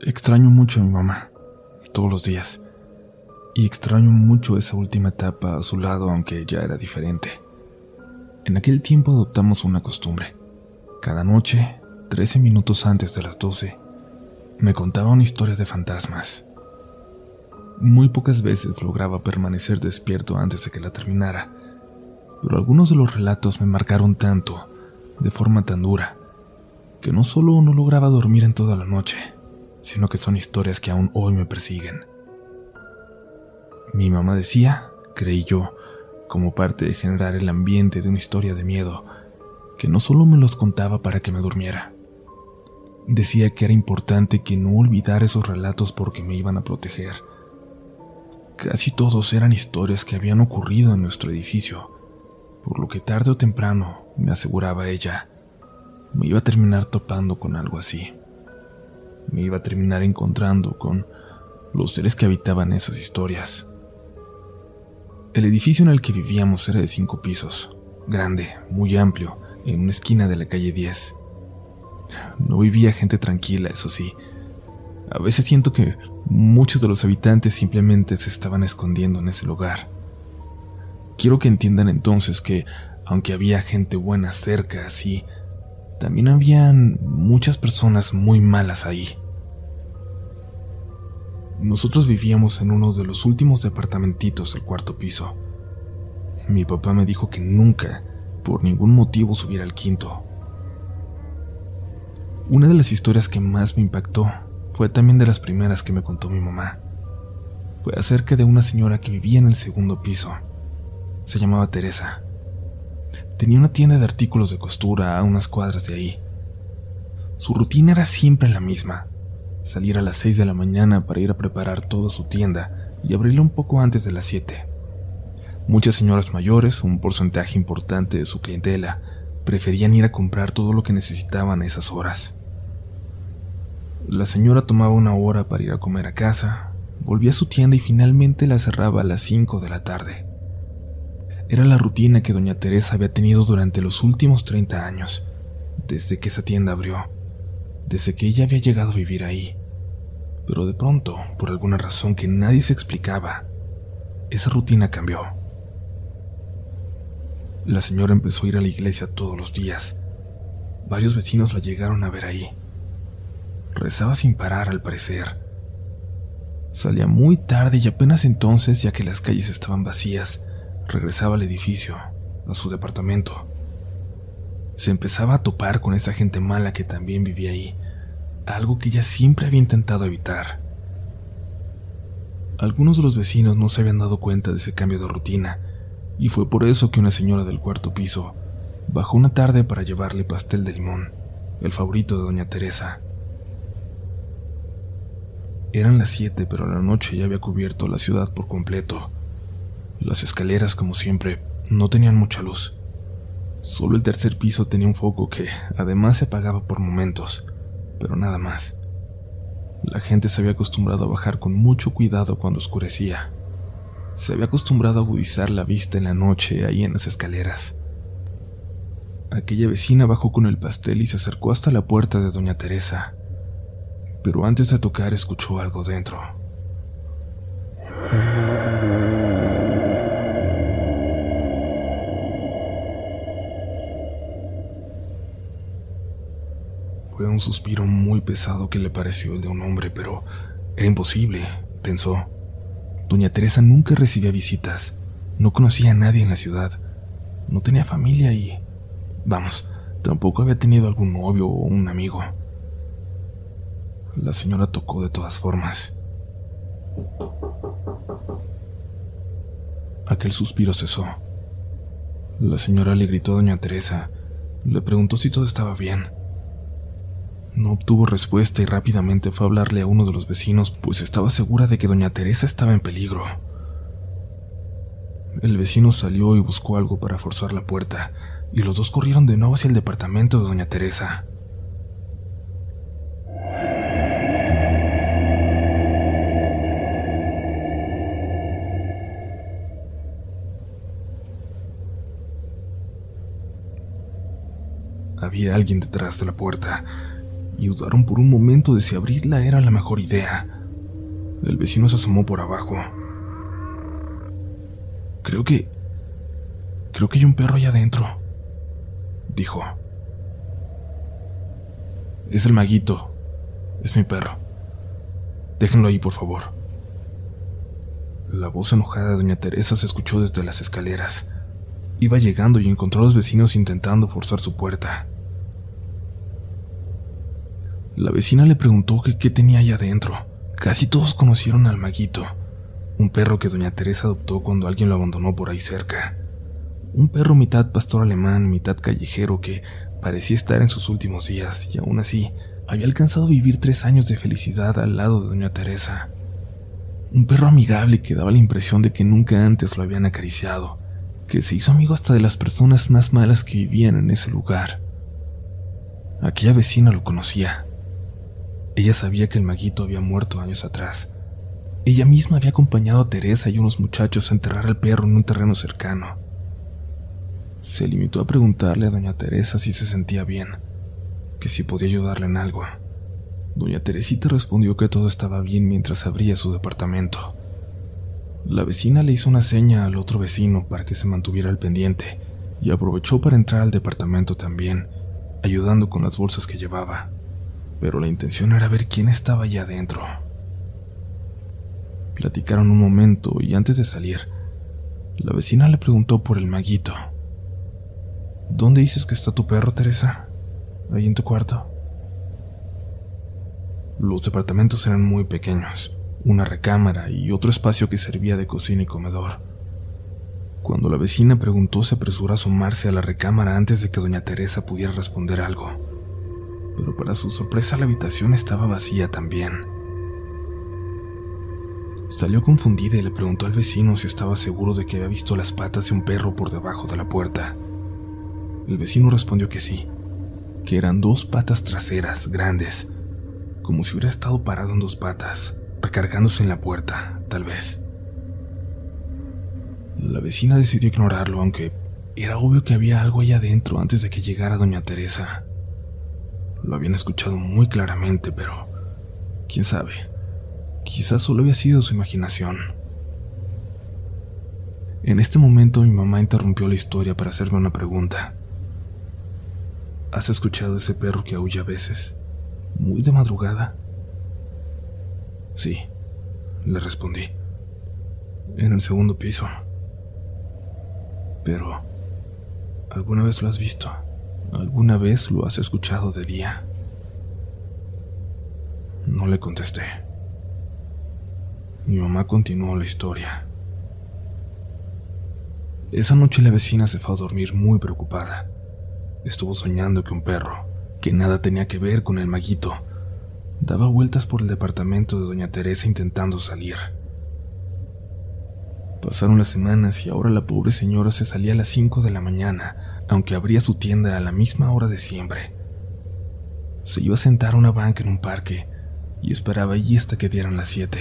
Extraño mucho a mi mamá, todos los días. Y extraño mucho esa última etapa a su lado, aunque ya era diferente. En aquel tiempo adoptamos una costumbre. Cada noche, 13 minutos antes de las 12, me contaba una historia de fantasmas. Muy pocas veces lograba permanecer despierto antes de que la terminara, pero algunos de los relatos me marcaron tanto, de forma tan dura, que no solo no lograba dormir en toda la noche, sino que son historias que aún hoy me persiguen. Mi mamá decía, creí yo, como parte de generar el ambiente de una historia de miedo, que no solo me los contaba para que me durmiera. Decía que era importante que no olvidara esos relatos porque me iban a proteger. Casi todos eran historias que habían ocurrido en nuestro edificio, por lo que tarde o temprano, me aseguraba ella, me iba a terminar topando con algo así. Me iba a terminar encontrando con los seres que habitaban esas historias. El edificio en el que vivíamos era de cinco pisos, grande, muy amplio, en una esquina de la calle 10. No vivía gente tranquila, eso sí. A veces siento que muchos de los habitantes simplemente se estaban escondiendo en ese lugar. Quiero que entiendan entonces que, aunque había gente buena cerca, así, también habían muchas personas muy malas ahí. Nosotros vivíamos en uno de los últimos departamentitos del cuarto piso. Mi papá me dijo que nunca, por ningún motivo, subiera al quinto. Una de las historias que más me impactó fue también de las primeras que me contó mi mamá. Fue acerca de una señora que vivía en el segundo piso. Se llamaba Teresa. Tenía una tienda de artículos de costura a unas cuadras de ahí. Su rutina era siempre la misma. Salir a las 6 de la mañana para ir a preparar toda su tienda y abrirla un poco antes de las 7. Muchas señoras mayores, un porcentaje importante de su clientela, preferían ir a comprar todo lo que necesitaban a esas horas. La señora tomaba una hora para ir a comer a casa, volvía a su tienda y finalmente la cerraba a las 5 de la tarde. Era la rutina que doña Teresa había tenido durante los últimos 30 años, desde que esa tienda abrió, desde que ella había llegado a vivir ahí. Pero de pronto, por alguna razón que nadie se explicaba, esa rutina cambió. La señora empezó a ir a la iglesia todos los días. Varios vecinos la llegaron a ver ahí. Rezaba sin parar al parecer. Salía muy tarde y apenas entonces, ya que las calles estaban vacías, regresaba al edificio, a su departamento. Se empezaba a topar con esa gente mala que también vivía ahí, algo que ella siempre había intentado evitar. Algunos de los vecinos no se habían dado cuenta de ese cambio de rutina, y fue por eso que una señora del cuarto piso bajó una tarde para llevarle pastel de limón, el favorito de doña Teresa. Eran las siete, pero la noche ya había cubierto la ciudad por completo. Las escaleras, como siempre, no tenían mucha luz. Solo el tercer piso tenía un foco que, además, se apagaba por momentos, pero nada más. La gente se había acostumbrado a bajar con mucho cuidado cuando oscurecía. Se había acostumbrado a agudizar la vista en la noche ahí en las escaleras. Aquella vecina bajó con el pastel y se acercó hasta la puerta de doña Teresa. Pero antes de tocar escuchó algo dentro. Fue un suspiro muy pesado que le pareció el de un hombre, pero era imposible, pensó. Doña Teresa nunca recibía visitas, no conocía a nadie en la ciudad, no tenía familia y, vamos, tampoco había tenido algún novio o un amigo. La señora tocó de todas formas. Aquel suspiro cesó. La señora le gritó a doña Teresa, le preguntó si todo estaba bien. No obtuvo respuesta y rápidamente fue a hablarle a uno de los vecinos, pues estaba segura de que doña Teresa estaba en peligro. El vecino salió y buscó algo para forzar la puerta, y los dos corrieron de nuevo hacia el departamento de doña Teresa. Había alguien detrás de la puerta, y dudaron por un momento de si abrirla era la mejor idea. El vecino se asomó por abajo. Creo que... Creo que hay un perro allá adentro, dijo. Es el maguito. Es mi perro. Déjenlo ahí, por favor. La voz enojada de doña Teresa se escuchó desde las escaleras. Iba llegando y encontró a los vecinos intentando forzar su puerta. La vecina le preguntó que qué tenía allá adentro. Casi todos conocieron al maguito, un perro que doña Teresa adoptó cuando alguien lo abandonó por ahí cerca. Un perro mitad pastor alemán, mitad callejero que parecía estar en sus últimos días y aún así había alcanzado a vivir tres años de felicidad al lado de doña Teresa. Un perro amigable que daba la impresión de que nunca antes lo habían acariciado, que se hizo amigo hasta de las personas más malas que vivían en ese lugar. Aquella vecina lo conocía. Ella sabía que el maguito había muerto años atrás. Ella misma había acompañado a Teresa y unos muchachos a enterrar al perro en un terreno cercano. Se limitó a preguntarle a doña Teresa si se sentía bien, que si podía ayudarle en algo. Doña Teresita respondió que todo estaba bien mientras abría su departamento. La vecina le hizo una seña al otro vecino para que se mantuviera al pendiente y aprovechó para entrar al departamento también, ayudando con las bolsas que llevaba. Pero la intención era ver quién estaba allá adentro. Platicaron un momento y antes de salir, la vecina le preguntó por el maguito. ¿Dónde dices que está tu perro, Teresa? ¿Ahí en tu cuarto? Los departamentos eran muy pequeños, una recámara y otro espacio que servía de cocina y comedor. Cuando la vecina preguntó, se apresuró a asomarse a la recámara antes de que doña Teresa pudiera responder algo. Pero para su sorpresa la habitación estaba vacía también. Salió confundida y le preguntó al vecino si estaba seguro de que había visto las patas de un perro por debajo de la puerta. El vecino respondió que sí, que eran dos patas traseras grandes, como si hubiera estado parado en dos patas, recargándose en la puerta, tal vez. La vecina decidió ignorarlo, aunque era obvio que había algo allá adentro antes de que llegara doña Teresa. Lo habían escuchado muy claramente, pero quién sabe, quizás solo había sido su imaginación. En este momento mi mamá interrumpió la historia para hacerme una pregunta. ¿Has escuchado ese perro que aúlla a veces? muy de madrugada? Sí, le respondí. En el segundo piso. Pero, ¿alguna vez lo has visto? ¿Alguna vez lo has escuchado de día? No le contesté. Mi mamá continuó la historia. Esa noche la vecina se fue a dormir muy preocupada. Estuvo soñando que un perro, que nada tenía que ver con el maguito. Daba vueltas por el departamento de doña Teresa intentando salir. Pasaron las semanas y ahora la pobre señora se salía a las 5 de la mañana, aunque abría su tienda a la misma hora de siempre. Se iba a sentar a una banca en un parque y esperaba allí hasta que dieran las 7.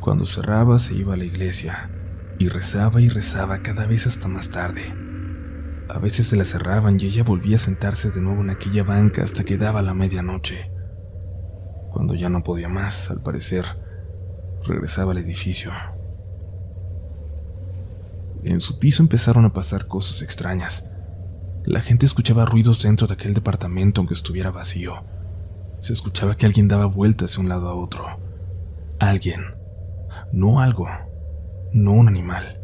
Cuando cerraba se iba a la iglesia y rezaba y rezaba cada vez hasta más tarde. A veces se la cerraban y ella volvía a sentarse de nuevo en aquella banca hasta que daba la medianoche. Cuando ya no podía más, al parecer, regresaba al edificio. En su piso empezaron a pasar cosas extrañas. La gente escuchaba ruidos dentro de aquel departamento aunque estuviera vacío. Se escuchaba que alguien daba vueltas de un lado a otro. Alguien. No algo. No un animal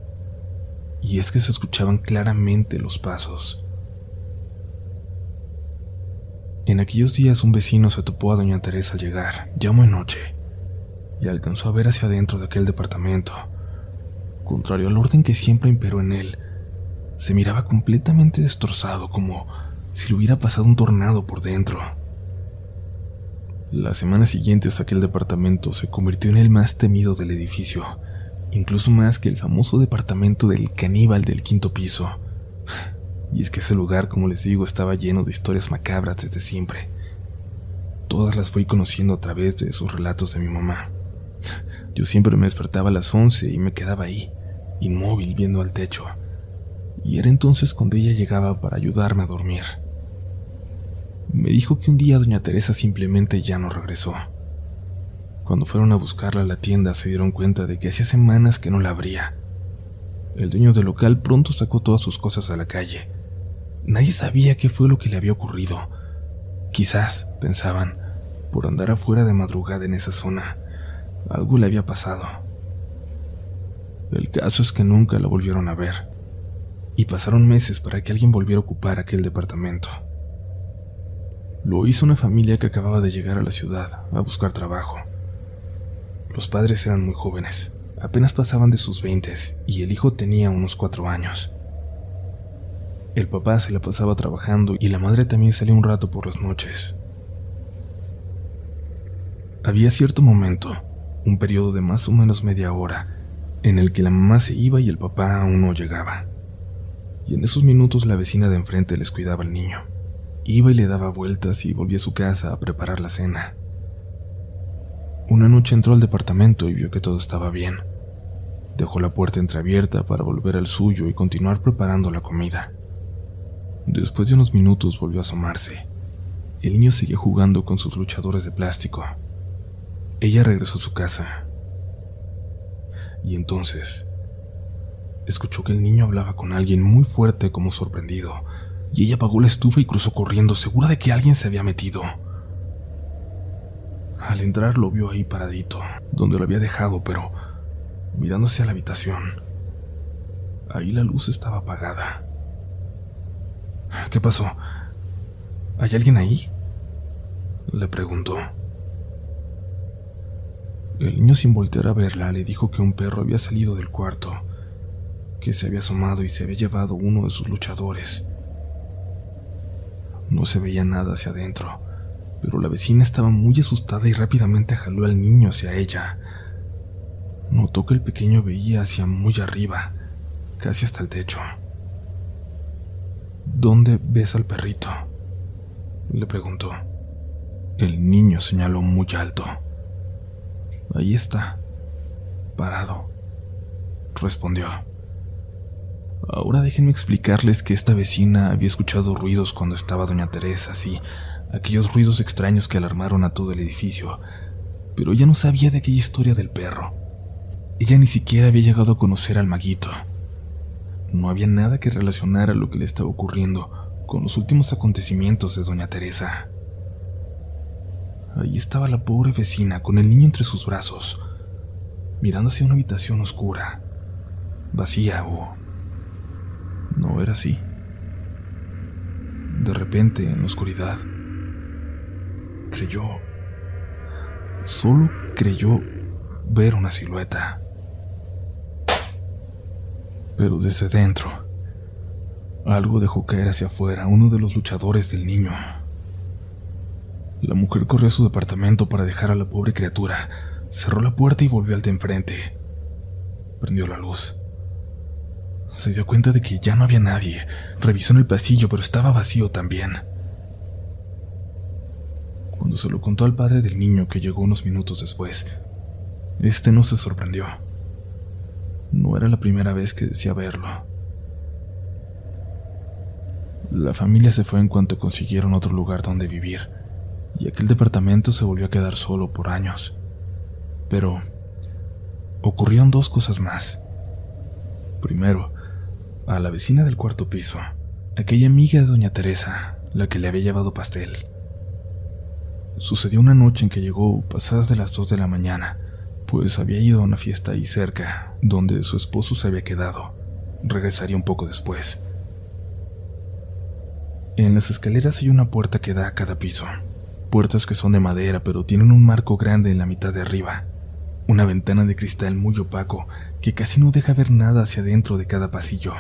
y es que se escuchaban claramente los pasos. En aquellos días un vecino se topó a doña Teresa al llegar, ya muy noche, y alcanzó a ver hacia adentro de aquel departamento. Contrario al orden que siempre imperó en él, se miraba completamente destrozado, como si le hubiera pasado un tornado por dentro. Las semanas siguientes aquel departamento se convirtió en el más temido del edificio, incluso más que el famoso departamento del caníbal del quinto piso. Y es que ese lugar, como les digo, estaba lleno de historias macabras desde siempre. Todas las fui conociendo a través de esos relatos de mi mamá. Yo siempre me despertaba a las once y me quedaba ahí, inmóvil viendo al techo. Y era entonces cuando ella llegaba para ayudarme a dormir. Me dijo que un día doña Teresa simplemente ya no regresó. Cuando fueron a buscarla a la tienda se dieron cuenta de que hacía semanas que no la abría. El dueño del local pronto sacó todas sus cosas a la calle. Nadie sabía qué fue lo que le había ocurrido. Quizás, pensaban, por andar afuera de madrugada en esa zona, algo le había pasado. El caso es que nunca la volvieron a ver, y pasaron meses para que alguien volviera a ocupar aquel departamento. Lo hizo una familia que acababa de llegar a la ciudad a buscar trabajo. Los padres eran muy jóvenes, apenas pasaban de sus veintes y el hijo tenía unos cuatro años. El papá se la pasaba trabajando y la madre también salía un rato por las noches. Había cierto momento, un periodo de más o menos media hora, en el que la mamá se iba y el papá aún no llegaba. Y en esos minutos la vecina de enfrente les cuidaba al niño. Iba y le daba vueltas y volvía a su casa a preparar la cena. Una noche entró al departamento y vio que todo estaba bien. Dejó la puerta entreabierta para volver al suyo y continuar preparando la comida. Después de unos minutos volvió a asomarse. El niño seguía jugando con sus luchadores de plástico. Ella regresó a su casa. Y entonces escuchó que el niño hablaba con alguien muy fuerte como sorprendido, y ella apagó la estufa y cruzó corriendo, segura de que alguien se había metido. Al entrar lo vio ahí paradito, donde lo había dejado, pero mirándose a la habitación. Ahí la luz estaba apagada. ¿Qué pasó? ¿Hay alguien ahí? Le preguntó. El niño sin voltear a verla le dijo que un perro había salido del cuarto, que se había asomado y se había llevado uno de sus luchadores. No se veía nada hacia adentro, pero la vecina estaba muy asustada y rápidamente jaló al niño hacia ella. Notó que el pequeño veía hacia muy arriba, casi hasta el techo. ¿Dónde ves al perrito? Le preguntó. El niño señaló muy alto. Ahí está, parado, respondió. Ahora déjenme explicarles que esta vecina había escuchado ruidos cuando estaba doña Teresa, sí, aquellos ruidos extraños que alarmaron a todo el edificio, pero ella no sabía de aquella historia del perro. Ella ni siquiera había llegado a conocer al maguito. No había nada que relacionara lo que le estaba ocurriendo con los últimos acontecimientos de doña Teresa. Ahí estaba la pobre vecina con el niño entre sus brazos, mirando hacia una habitación oscura, vacía o... No era así. De repente, en la oscuridad, creyó, solo creyó ver una silueta. Pero desde dentro, algo dejó caer hacia afuera uno de los luchadores del niño. La mujer corrió a su departamento para dejar a la pobre criatura, cerró la puerta y volvió al de enfrente. Prendió la luz. Se dio cuenta de que ya no había nadie. Revisó en el pasillo, pero estaba vacío también. Cuando se lo contó al padre del niño que llegó unos minutos después, este no se sorprendió. No era la primera vez que decía verlo. La familia se fue en cuanto consiguieron otro lugar donde vivir y aquel departamento se volvió a quedar solo por años. Pero ocurrieron dos cosas más. Primero, a la vecina del cuarto piso, aquella amiga de doña Teresa, la que le había llevado pastel. Sucedió una noche en que llegó pasadas de las dos de la mañana, pues había ido a una fiesta ahí cerca, donde su esposo se había quedado. Regresaría un poco después. En las escaleras hay una puerta que da a cada piso puertas que son de madera pero tienen un marco grande en la mitad de arriba, una ventana de cristal muy opaco que casi no deja ver nada hacia adentro de cada pasillo.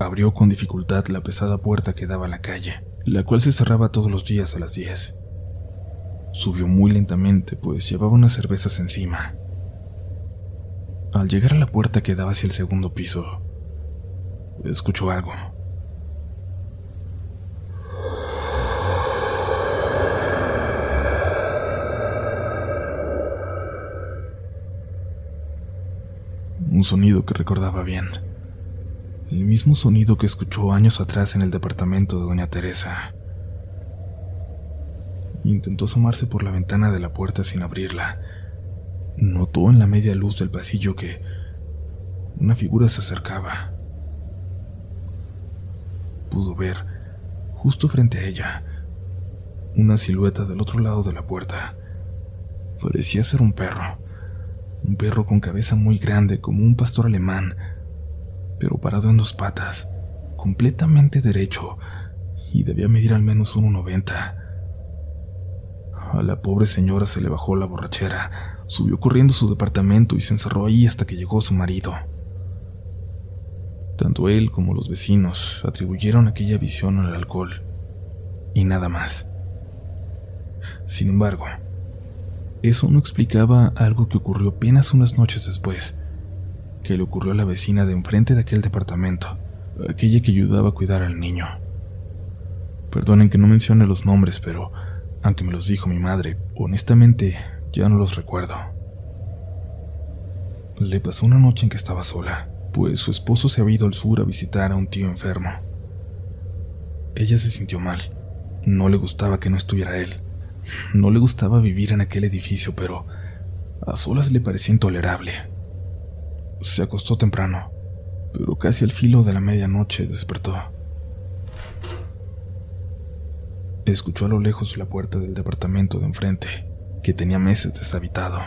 Abrió con dificultad la pesada puerta que daba a la calle, la cual se cerraba todos los días a las 10. Subió muy lentamente, pues llevaba unas cervezas encima. Al llegar a la puerta que daba hacia el segundo piso, escuchó algo. Sonido que recordaba bien. El mismo sonido que escuchó años atrás en el departamento de Doña Teresa. Intentó asomarse por la ventana de la puerta sin abrirla. Notó en la media luz del pasillo que una figura se acercaba. Pudo ver, justo frente a ella, una silueta del otro lado de la puerta. Parecía ser un perro, un perro con cabeza muy grande como un pastor alemán, pero parado en dos patas, completamente derecho, y debía medir al menos 1,90. A la pobre señora se le bajó la borrachera, subió corriendo a su departamento y se encerró ahí hasta que llegó su marido. Tanto él como los vecinos atribuyeron aquella visión al alcohol, y nada más. Sin embargo, eso no explicaba algo que ocurrió apenas unas noches después, que le ocurrió a la vecina de enfrente de aquel departamento, aquella que ayudaba a cuidar al niño. Perdonen que no mencione los nombres, pero aunque me los dijo mi madre, honestamente ya no los recuerdo. Le pasó una noche en que estaba sola, pues su esposo se había ido al sur a visitar a un tío enfermo. Ella se sintió mal, no le gustaba que no estuviera él, no le gustaba vivir en aquel edificio, pero a solas le parecía intolerable. Se acostó temprano, pero casi al filo de la medianoche despertó. Escuchó a lo lejos la puerta del departamento de enfrente, que tenía meses deshabitado.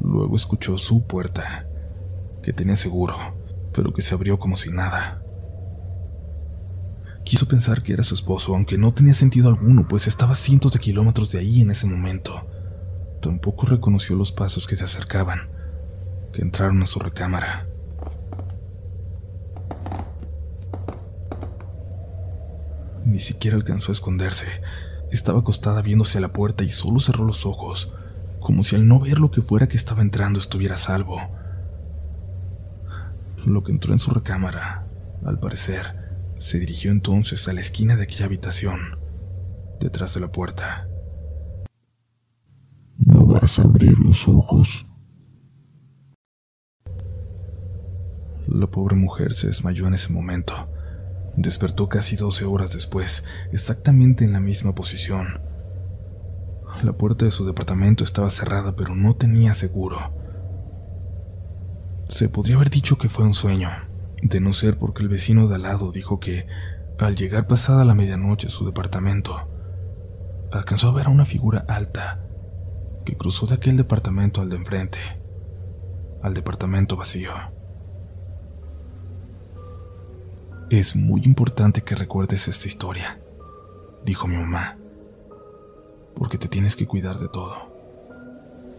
Luego escuchó su puerta, que tenía seguro, pero que se abrió como si nada. Quiso pensar que era su esposo, aunque no tenía sentido alguno, pues estaba cientos de kilómetros de ahí en ese momento. Tampoco reconoció los pasos que se acercaban, que entraron a su recámara. Ni siquiera alcanzó a esconderse. Estaba acostada viéndose a la puerta y solo cerró los ojos, como si al no ver lo que fuera que estaba entrando estuviera a salvo. Lo que entró en su recámara, al parecer, se dirigió entonces a la esquina de aquella habitación, detrás de la puerta. No vas a abrir los ojos. La pobre mujer se desmayó en ese momento. Despertó casi 12 horas después, exactamente en la misma posición. La puerta de su departamento estaba cerrada, pero no tenía seguro. Se podría haber dicho que fue un sueño, de no ser porque el vecino de al lado dijo que, al llegar pasada la medianoche a su departamento, alcanzó a ver a una figura alta que cruzó de aquel departamento al de enfrente, al departamento vacío. Es muy importante que recuerdes esta historia, dijo mi mamá, porque te tienes que cuidar de todo,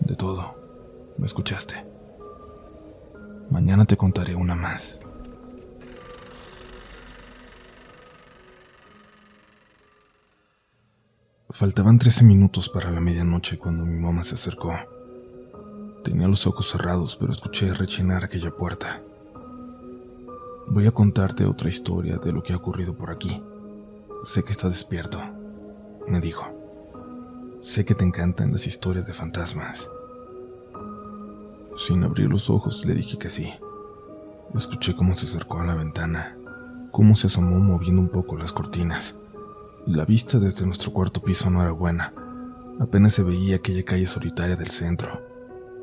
de todo. ¿Me escuchaste? Mañana te contaré una más. Faltaban trece minutos para la medianoche cuando mi mamá se acercó. Tenía los ojos cerrados, pero escuché rechinar aquella puerta. Voy a contarte otra historia de lo que ha ocurrido por aquí. Sé que está despierto, me dijo. Sé que te encantan las historias de fantasmas. Sin abrir los ojos le dije que sí. Escuché cómo se acercó a la ventana, cómo se asomó moviendo un poco las cortinas. La vista desde nuestro cuarto piso no era buena. Apenas se veía aquella calle solitaria del centro.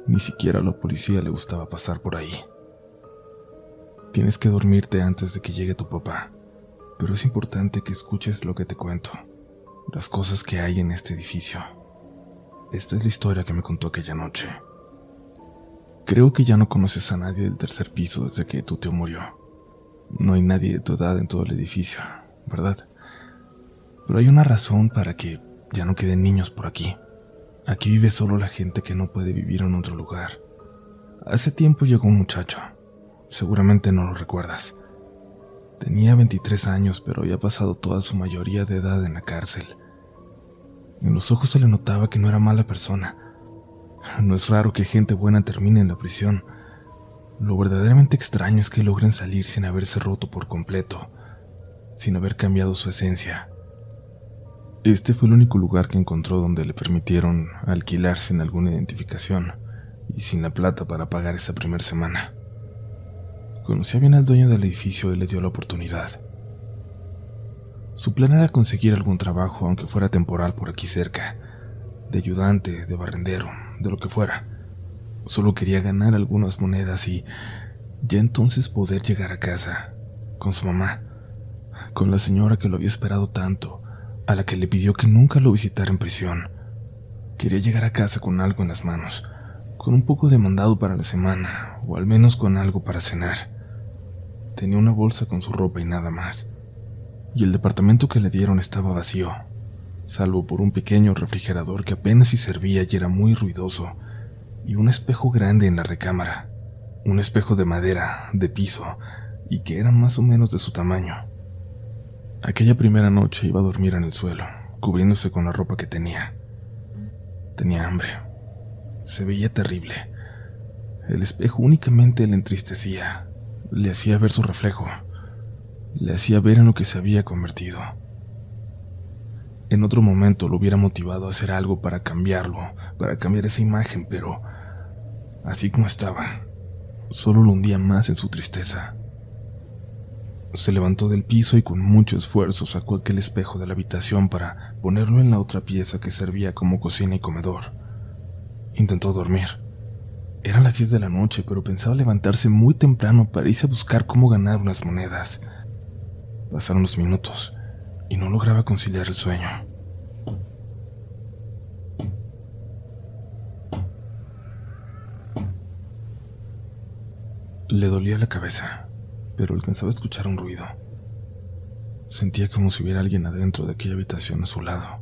Ni siquiera a la policía le gustaba pasar por ahí. Tienes que dormirte antes de que llegue tu papá, pero es importante que escuches lo que te cuento, las cosas que hay en este edificio. Esta es la historia que me contó aquella noche. Creo que ya no conoces a nadie del tercer piso desde que tu tío murió. No hay nadie de tu edad en todo el edificio, ¿verdad? Pero hay una razón para que ya no queden niños por aquí. Aquí vive solo la gente que no puede vivir en otro lugar. Hace tiempo llegó un muchacho. Seguramente no lo recuerdas. Tenía 23 años, pero había pasado toda su mayoría de edad en la cárcel. En los ojos se le notaba que no era mala persona. No es raro que gente buena termine en la prisión. Lo verdaderamente extraño es que logren salir sin haberse roto por completo, sin haber cambiado su esencia. Este fue el único lugar que encontró donde le permitieron alquilar sin alguna identificación y sin la plata para pagar esa primera semana. Conocía bien al dueño del edificio y le dio la oportunidad. Su plan era conseguir algún trabajo, aunque fuera temporal por aquí cerca, de ayudante, de barrendero, de lo que fuera. Solo quería ganar algunas monedas y ya entonces poder llegar a casa, con su mamá, con la señora que lo había esperado tanto, a la que le pidió que nunca lo visitara en prisión. Quería llegar a casa con algo en las manos, con un poco de mandado para la semana, o al menos con algo para cenar. Tenía una bolsa con su ropa y nada más. Y el departamento que le dieron estaba vacío, salvo por un pequeño refrigerador que apenas si servía y era muy ruidoso, y un espejo grande en la recámara, un espejo de madera, de piso, y que era más o menos de su tamaño. Aquella primera noche iba a dormir en el suelo, cubriéndose con la ropa que tenía. Tenía hambre. Se veía terrible. El espejo únicamente le entristecía, le hacía ver su reflejo, le hacía ver en lo que se había convertido. En otro momento lo hubiera motivado a hacer algo para cambiarlo, para cambiar esa imagen, pero así como estaba, solo lo hundía más en su tristeza. Se levantó del piso y con mucho esfuerzo sacó aquel espejo de la habitación para ponerlo en la otra pieza que servía como cocina y comedor. Intentó dormir. Eran las 10 de la noche, pero pensaba levantarse muy temprano para irse a buscar cómo ganar unas monedas. Pasaron los minutos y no lograba conciliar el sueño. Le dolía la cabeza pero alcanzaba a escuchar un ruido. Sentía como si hubiera alguien adentro de aquella habitación a su lado.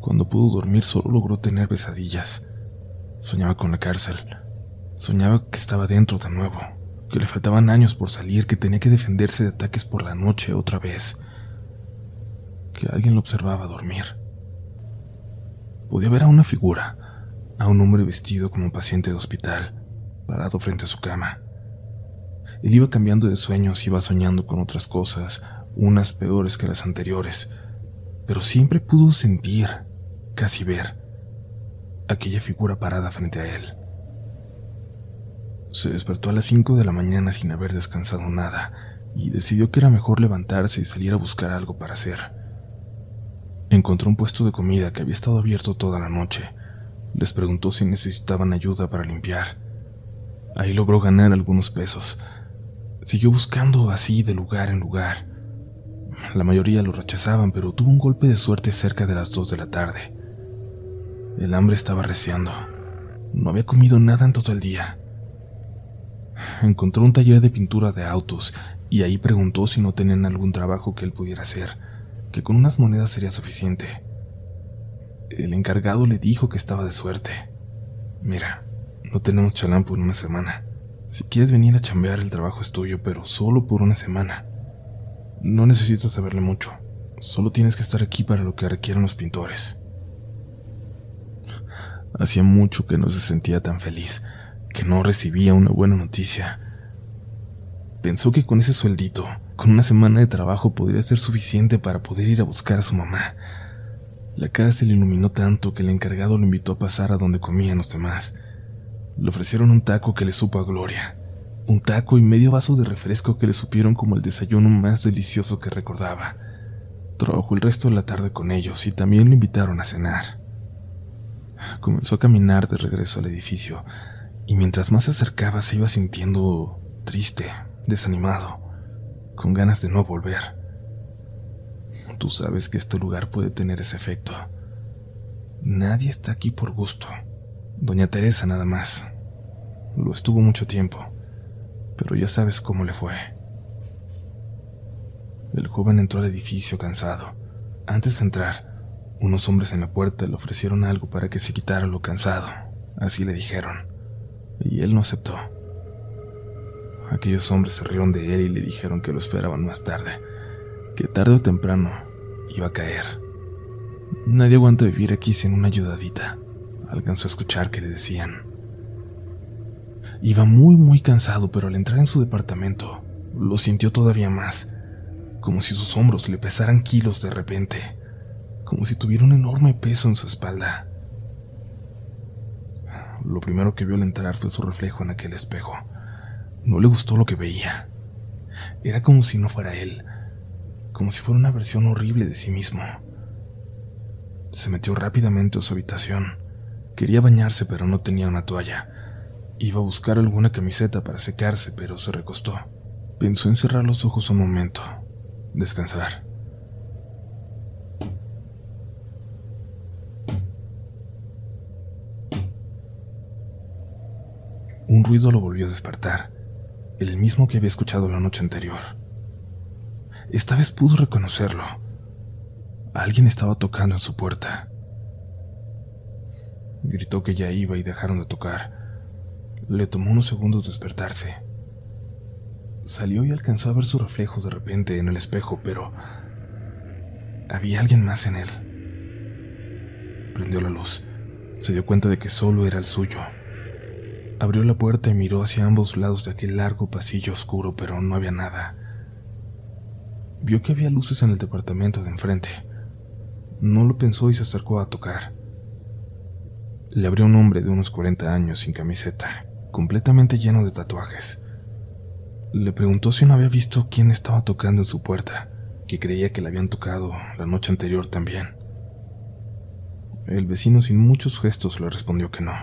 Cuando pudo dormir solo logró tener pesadillas. Soñaba con la cárcel. Soñaba que estaba dentro de nuevo, que le faltaban años por salir, que tenía que defenderse de ataques por la noche otra vez, que alguien lo observaba dormir. Podía ver a una figura, a un hombre vestido como paciente de hospital, parado frente a su cama. Él iba cambiando de sueños, iba soñando con otras cosas, unas peores que las anteriores, pero siempre pudo sentir, casi ver, aquella figura parada frente a él. Se despertó a las 5 de la mañana sin haber descansado nada y decidió que era mejor levantarse y salir a buscar algo para hacer. Encontró un puesto de comida que había estado abierto toda la noche. Les preguntó si necesitaban ayuda para limpiar. Ahí logró ganar algunos pesos, Siguió buscando así de lugar en lugar. La mayoría lo rechazaban, pero tuvo un golpe de suerte cerca de las dos de la tarde. El hambre estaba reciando. No había comido nada en todo el día. Encontró un taller de pintura de autos y ahí preguntó si no tenían algún trabajo que él pudiera hacer, que con unas monedas sería suficiente. El encargado le dijo que estaba de suerte. Mira, no tenemos chalampo en una semana. Si quieres venir a chambear, el trabajo es tuyo, pero solo por una semana. No necesitas saberle mucho. Solo tienes que estar aquí para lo que requieran los pintores. Hacía mucho que no se sentía tan feliz, que no recibía una buena noticia. Pensó que con ese sueldito, con una semana de trabajo, podría ser suficiente para poder ir a buscar a su mamá. La cara se le iluminó tanto que el encargado lo invitó a pasar a donde comían los demás. Le ofrecieron un taco que le supo a gloria, un taco y medio vaso de refresco que le supieron como el desayuno más delicioso que recordaba. Trabajó el resto de la tarde con ellos y también lo invitaron a cenar. Comenzó a caminar de regreso al edificio y mientras más se acercaba se iba sintiendo triste, desanimado, con ganas de no volver. Tú sabes que este lugar puede tener ese efecto. Nadie está aquí por gusto. Doña Teresa nada más. Lo estuvo mucho tiempo, pero ya sabes cómo le fue. El joven entró al edificio cansado. Antes de entrar, unos hombres en la puerta le ofrecieron algo para que se quitara lo cansado, así le dijeron, y él no aceptó. Aquellos hombres se rieron de él y le dijeron que lo esperaban más tarde, que tarde o temprano iba a caer. Nadie aguanta vivir aquí sin una ayudadita alcanzó a escuchar que le decían. Iba muy muy cansado, pero al entrar en su departamento, lo sintió todavía más, como si sus hombros le pesaran kilos de repente, como si tuviera un enorme peso en su espalda. Lo primero que vio al entrar fue su reflejo en aquel espejo. No le gustó lo que veía. Era como si no fuera él, como si fuera una versión horrible de sí mismo. Se metió rápidamente a su habitación. Quería bañarse, pero no tenía una toalla. Iba a buscar alguna camiseta para secarse, pero se recostó. Pensó en cerrar los ojos un momento, descansar. Un ruido lo volvió a despertar, el mismo que había escuchado la noche anterior. Esta vez pudo reconocerlo. Alguien estaba tocando en su puerta. Gritó que ya iba y dejaron de tocar. Le tomó unos segundos despertarse. Salió y alcanzó a ver su reflejo de repente en el espejo, pero había alguien más en él. Prendió la luz. Se dio cuenta de que solo era el suyo. Abrió la puerta y miró hacia ambos lados de aquel largo pasillo oscuro, pero no había nada. Vio que había luces en el departamento de enfrente. No lo pensó y se acercó a tocar. Le abrió un hombre de unos 40 años sin camiseta, completamente lleno de tatuajes. Le preguntó si no había visto quién estaba tocando en su puerta, que creía que le habían tocado la noche anterior también. El vecino sin muchos gestos le respondió que no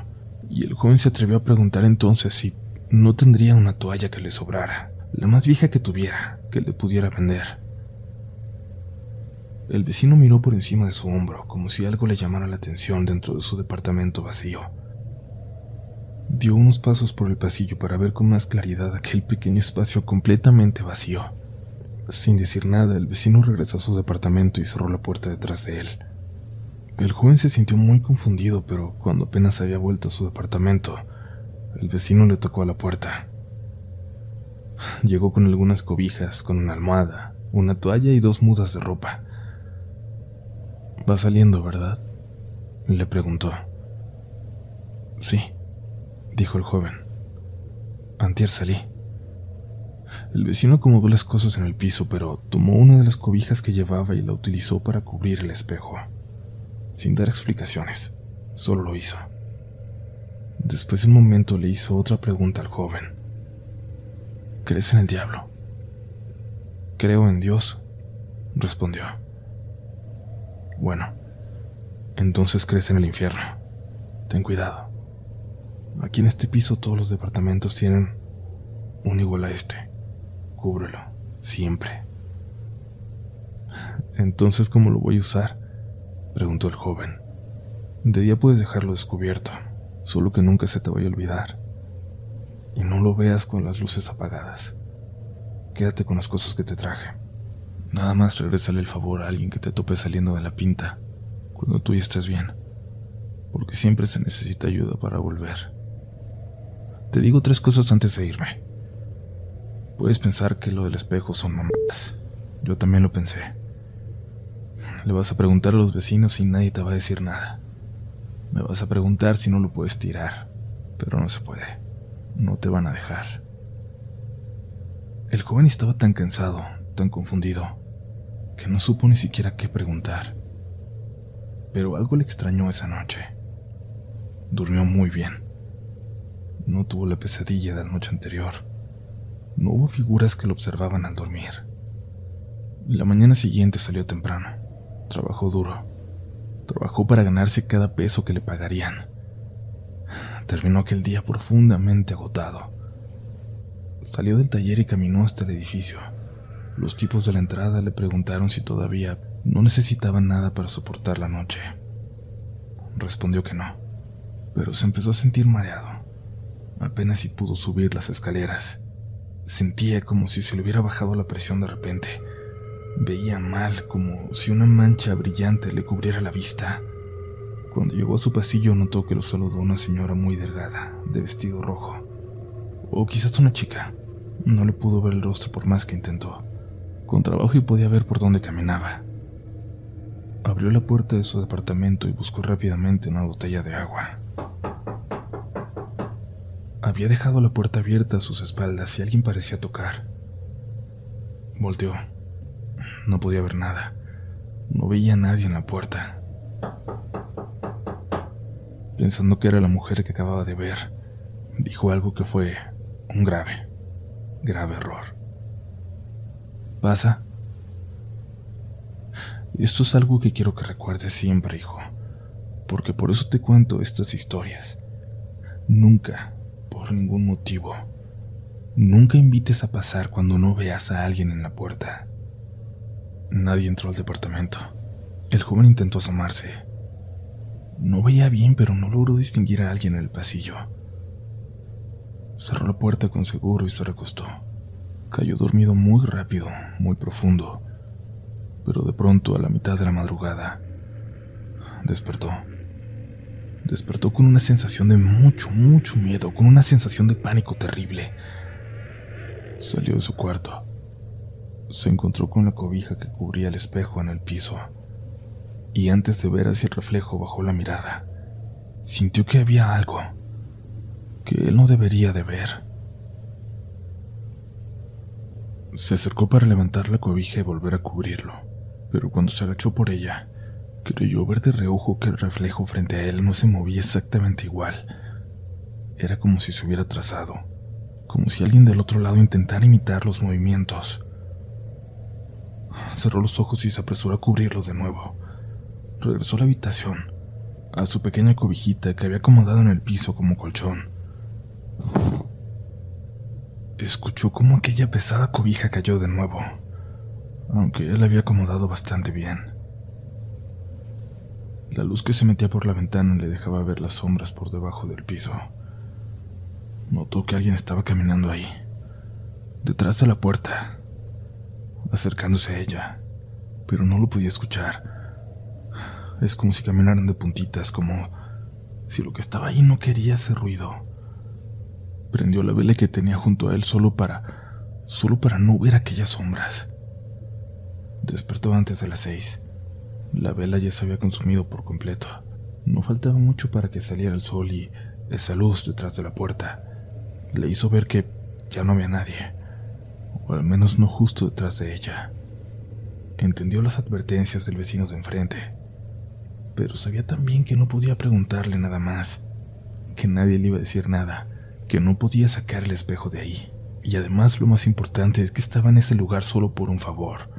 y el joven se atrevió a preguntar entonces si no tendría una toalla que le sobrara, la más vieja que tuviera, que le pudiera vender. El vecino miró por encima de su hombro, como si algo le llamara la atención dentro de su departamento vacío. Dio unos pasos por el pasillo para ver con más claridad aquel pequeño espacio completamente vacío. Sin decir nada, el vecino regresó a su departamento y cerró la puerta detrás de él. El joven se sintió muy confundido, pero cuando apenas había vuelto a su departamento, el vecino le tocó a la puerta. Llegó con algunas cobijas, con una almohada, una toalla y dos mudas de ropa. Va saliendo, ¿verdad? Le preguntó. Sí, dijo el joven. Antier salí. El vecino acomodó las cosas en el piso, pero tomó una de las cobijas que llevaba y la utilizó para cubrir el espejo sin dar explicaciones, solo lo hizo. Después de un momento le hizo otra pregunta al joven. ¿Crees en el diablo? Creo en Dios, respondió. Bueno, entonces crees en el infierno. Ten cuidado. Aquí en este piso todos los departamentos tienen un igual a este. Cúbrelo, siempre. Entonces, ¿cómo lo voy a usar? preguntó el joven. De día puedes dejarlo descubierto, solo que nunca se te vaya a olvidar. Y no lo veas con las luces apagadas. Quédate con las cosas que te traje. Nada más regresale el favor a alguien que te tope saliendo de la pinta cuando tú ya estés bien, porque siempre se necesita ayuda para volver. Te digo tres cosas antes de irme. Puedes pensar que lo del espejo son mamadas. Yo también lo pensé. Le vas a preguntar a los vecinos y nadie te va a decir nada. Me vas a preguntar si no lo puedes tirar, pero no se puede. No te van a dejar. El joven estaba tan cansado, tan confundido, que no supo ni siquiera qué preguntar. Pero algo le extrañó esa noche. Durmió muy bien. No tuvo la pesadilla de la noche anterior. No hubo figuras que lo observaban al dormir. La mañana siguiente salió temprano. Trabajó duro. Trabajó para ganarse cada peso que le pagarían. Terminó aquel día profundamente agotado. Salió del taller y caminó hasta el edificio. Los tipos de la entrada le preguntaron si todavía no necesitaban nada para soportar la noche. Respondió que no, pero se empezó a sentir mareado. Apenas si pudo subir las escaleras. Sentía como si se le hubiera bajado la presión de repente Veía mal, como si una mancha brillante le cubriera la vista. Cuando llegó a su pasillo notó que lo saludó una señora muy delgada, de vestido rojo. O quizás una chica. No le pudo ver el rostro por más que intentó. Con trabajo y podía ver por dónde caminaba. Abrió la puerta de su departamento y buscó rápidamente una botella de agua. Había dejado la puerta abierta a sus espaldas y alguien parecía tocar. Volteó no podía ver nada. No veía a nadie en la puerta. Pensando que era la mujer que acababa de ver, dijo algo que fue un grave, Grave error. ¿Pasa? Esto es algo que quiero que recuerdes siempre, hijo, porque por eso te cuento estas historias. Nunca, por ningún motivo, nunca invites a pasar cuando no veas a alguien en la puerta. Nadie entró al departamento. El joven intentó asomarse. No veía bien, pero no logró distinguir a alguien en el pasillo. Cerró la puerta con seguro y se recostó. Cayó dormido muy rápido, muy profundo, pero de pronto, a la mitad de la madrugada, despertó. Despertó con una sensación de mucho, mucho miedo, con una sensación de pánico terrible. Salió de su cuarto. Se encontró con la cobija que cubría el espejo en el piso, y antes de ver hacia el reflejo bajó la mirada. Sintió que había algo que él no debería de ver. Se acercó para levantar la cobija y volver a cubrirlo, pero cuando se agachó por ella, creyó ver de reojo que el reflejo frente a él no se movía exactamente igual. Era como si se hubiera trazado, como si alguien del otro lado intentara imitar los movimientos. Cerró los ojos y se apresuró a cubrirlos de nuevo. Regresó a la habitación, a su pequeña cobijita que había acomodado en el piso como colchón. Escuchó cómo aquella pesada cobija cayó de nuevo, aunque él había acomodado bastante bien. La luz que se metía por la ventana le dejaba ver las sombras por debajo del piso. Notó que alguien estaba caminando ahí, detrás de la puerta, acercándose a ella, pero no lo podía escuchar. Es como si caminaran de puntitas, como si lo que estaba ahí no quería hacer ruido. Prendió la vela que tenía junto a él solo para. solo para no ver aquellas sombras. Despertó antes de las seis. La vela ya se había consumido por completo. No faltaba mucho para que saliera el sol y esa luz detrás de la puerta le hizo ver que ya no había nadie, o al menos no justo detrás de ella. Entendió las advertencias del vecino de enfrente, pero sabía también que no podía preguntarle nada más, que nadie le iba a decir nada, que no podía sacar el espejo de ahí. Y además lo más importante es que estaba en ese lugar solo por un favor.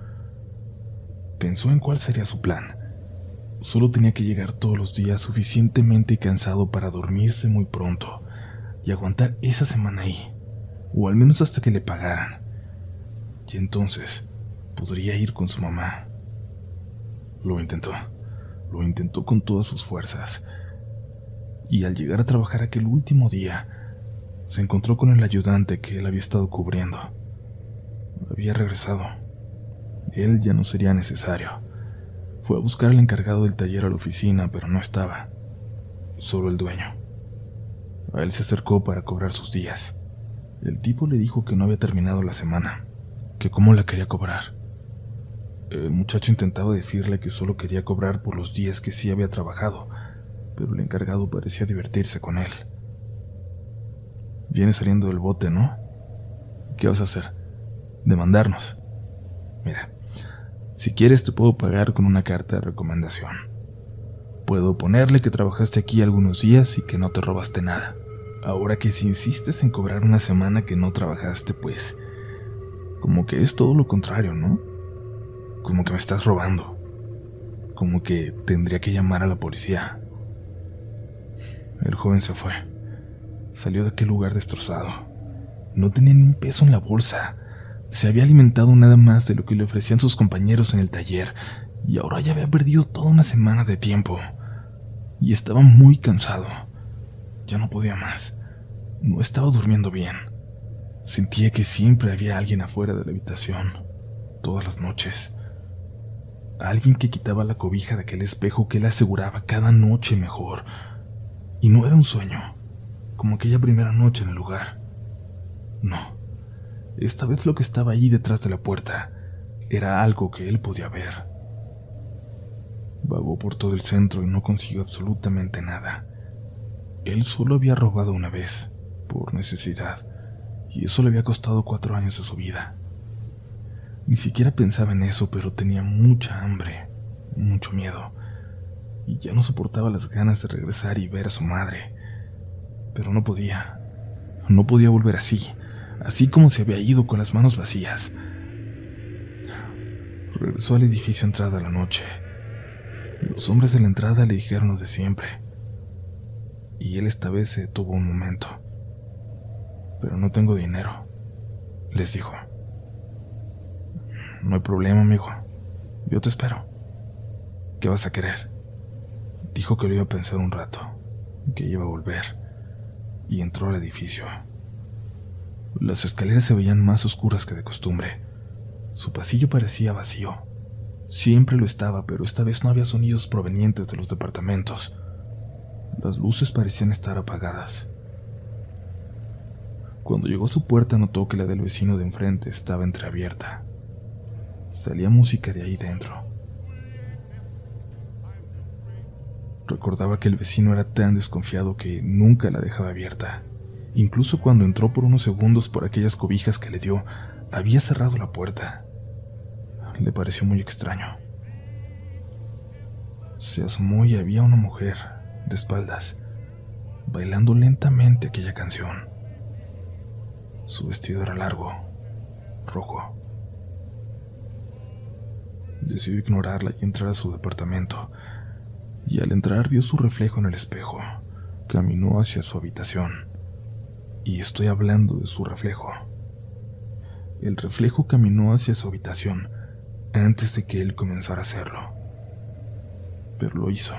Pensó en cuál sería su plan. Solo tenía que llegar todos los días suficientemente cansado para dormirse muy pronto y aguantar esa semana ahí, o al menos hasta que le pagaran. Y entonces podría ir con su mamá. Lo intentó, lo intentó con todas sus fuerzas. Y al llegar a trabajar aquel último día, se encontró con el ayudante que él había estado cubriendo. Había regresado. Él ya no sería necesario. Fue a buscar al encargado del taller a la oficina, pero no estaba. Solo el dueño. A él se acercó para cobrar sus días. El tipo le dijo que no había terminado la semana, que cómo la quería cobrar. El muchacho intentaba decirle que solo quería cobrar por los días que sí había trabajado, pero el encargado parecía divertirse con él. Viene saliendo del bote, ¿no? ¿Qué vas a hacer? Demandarnos. Mira, si quieres te puedo pagar con una carta de recomendación. Puedo ponerle que trabajaste aquí algunos días y que no te robaste nada. Ahora que si insistes en cobrar una semana que no trabajaste, pues... Como que es todo lo contrario, ¿no? Como que me estás robando. Como que tendría que llamar a la policía. El joven se fue. Salió de aquel lugar destrozado. No tenía ni un peso en la bolsa. Se había alimentado nada más de lo que le ofrecían sus compañeros en el taller, y ahora ya había perdido toda una semana de tiempo. Y estaba muy cansado. Ya no podía más. No estaba durmiendo bien. Sentía que siempre había alguien afuera de la habitación, todas las noches. Alguien que quitaba la cobija de aquel espejo que él aseguraba cada noche mejor. Y no era un sueño como aquella primera noche en el lugar. No, esta vez lo que estaba allí detrás de la puerta era algo que él podía ver. Vagó por todo el centro y no consiguió absolutamente nada. Él solo había robado una vez, por necesidad, y eso le había costado cuatro años de su vida. Ni siquiera pensaba en eso, pero tenía mucha hambre, mucho miedo, y ya no soportaba las ganas de regresar y ver a su madre pero no podía. No podía volver así. así como se había ido con las manos vacías. Regresó al edificio entrada la noche. Los hombres de la entrada le dijeron lo de siempre. Y él esta vez se detuvo un momento. Pero no tengo dinero, les dijo. No hay problema, amigo. Yo te espero. ¿Qué vas a querer? Dijo que lo iba a pensar un rato, que iba a volver, y entró al edificio. Las escaleras se veían más oscuras que de costumbre. Su pasillo parecía vacío. Siempre lo estaba, pero esta vez no había sonidos provenientes de los departamentos. Las luces parecían estar apagadas. Cuando llegó a su puerta notó que la del vecino de enfrente estaba entreabierta. Salía música de ahí dentro. Recordaba que el vecino era tan desconfiado que nunca la dejaba abierta. Incluso cuando entró por unos segundos por aquellas cobijas que le dio, había cerrado la puerta. Le pareció muy extraño. Se asomó y había una mujer, de espaldas, bailando lentamente aquella canción. Su vestido era largo, rojo. Decidió ignorarla y entrar a su departamento, y al entrar vio su reflejo en el espejo. Caminó hacia su habitación. Y estoy hablando de su reflejo. El reflejo caminó hacia su habitación antes de que él comenzara a hacerlo. Pero lo hizo,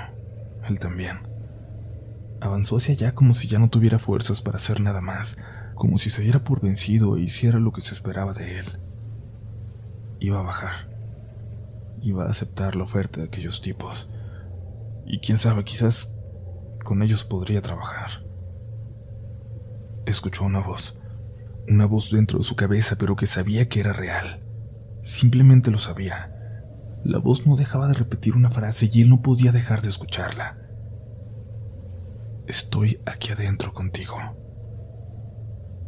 él también. Avanzó hacia allá como si ya no tuviera fuerzas para hacer nada más, como si se diera por vencido e hiciera lo que se esperaba de él. Iba a bajar. Iba a aceptar la oferta de aquellos tipos. Y quién sabe, quizás con ellos podría trabajar. Escuchó una voz, una voz dentro de su cabeza, pero que sabía que era real. Simplemente lo sabía. La voz no dejaba de repetir una frase y él no podía dejar de escucharla. Estoy aquí adentro contigo.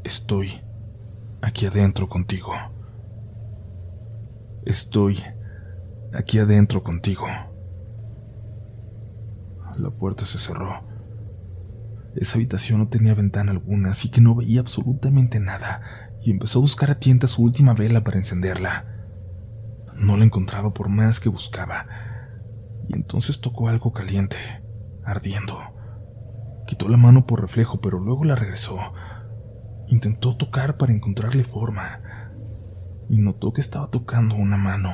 Estoy aquí adentro contigo. Estoy aquí adentro contigo. La puerta se cerró. Esa habitación no tenía ventana alguna, así que no veía absolutamente nada, y empezó a buscar a tienta su última vela para encenderla. No la encontraba por más que buscaba, y entonces tocó algo caliente, ardiendo. Quitó la mano por reflejo, pero luego la regresó. Intentó tocar para encontrarle forma, y notó que estaba tocando una mano.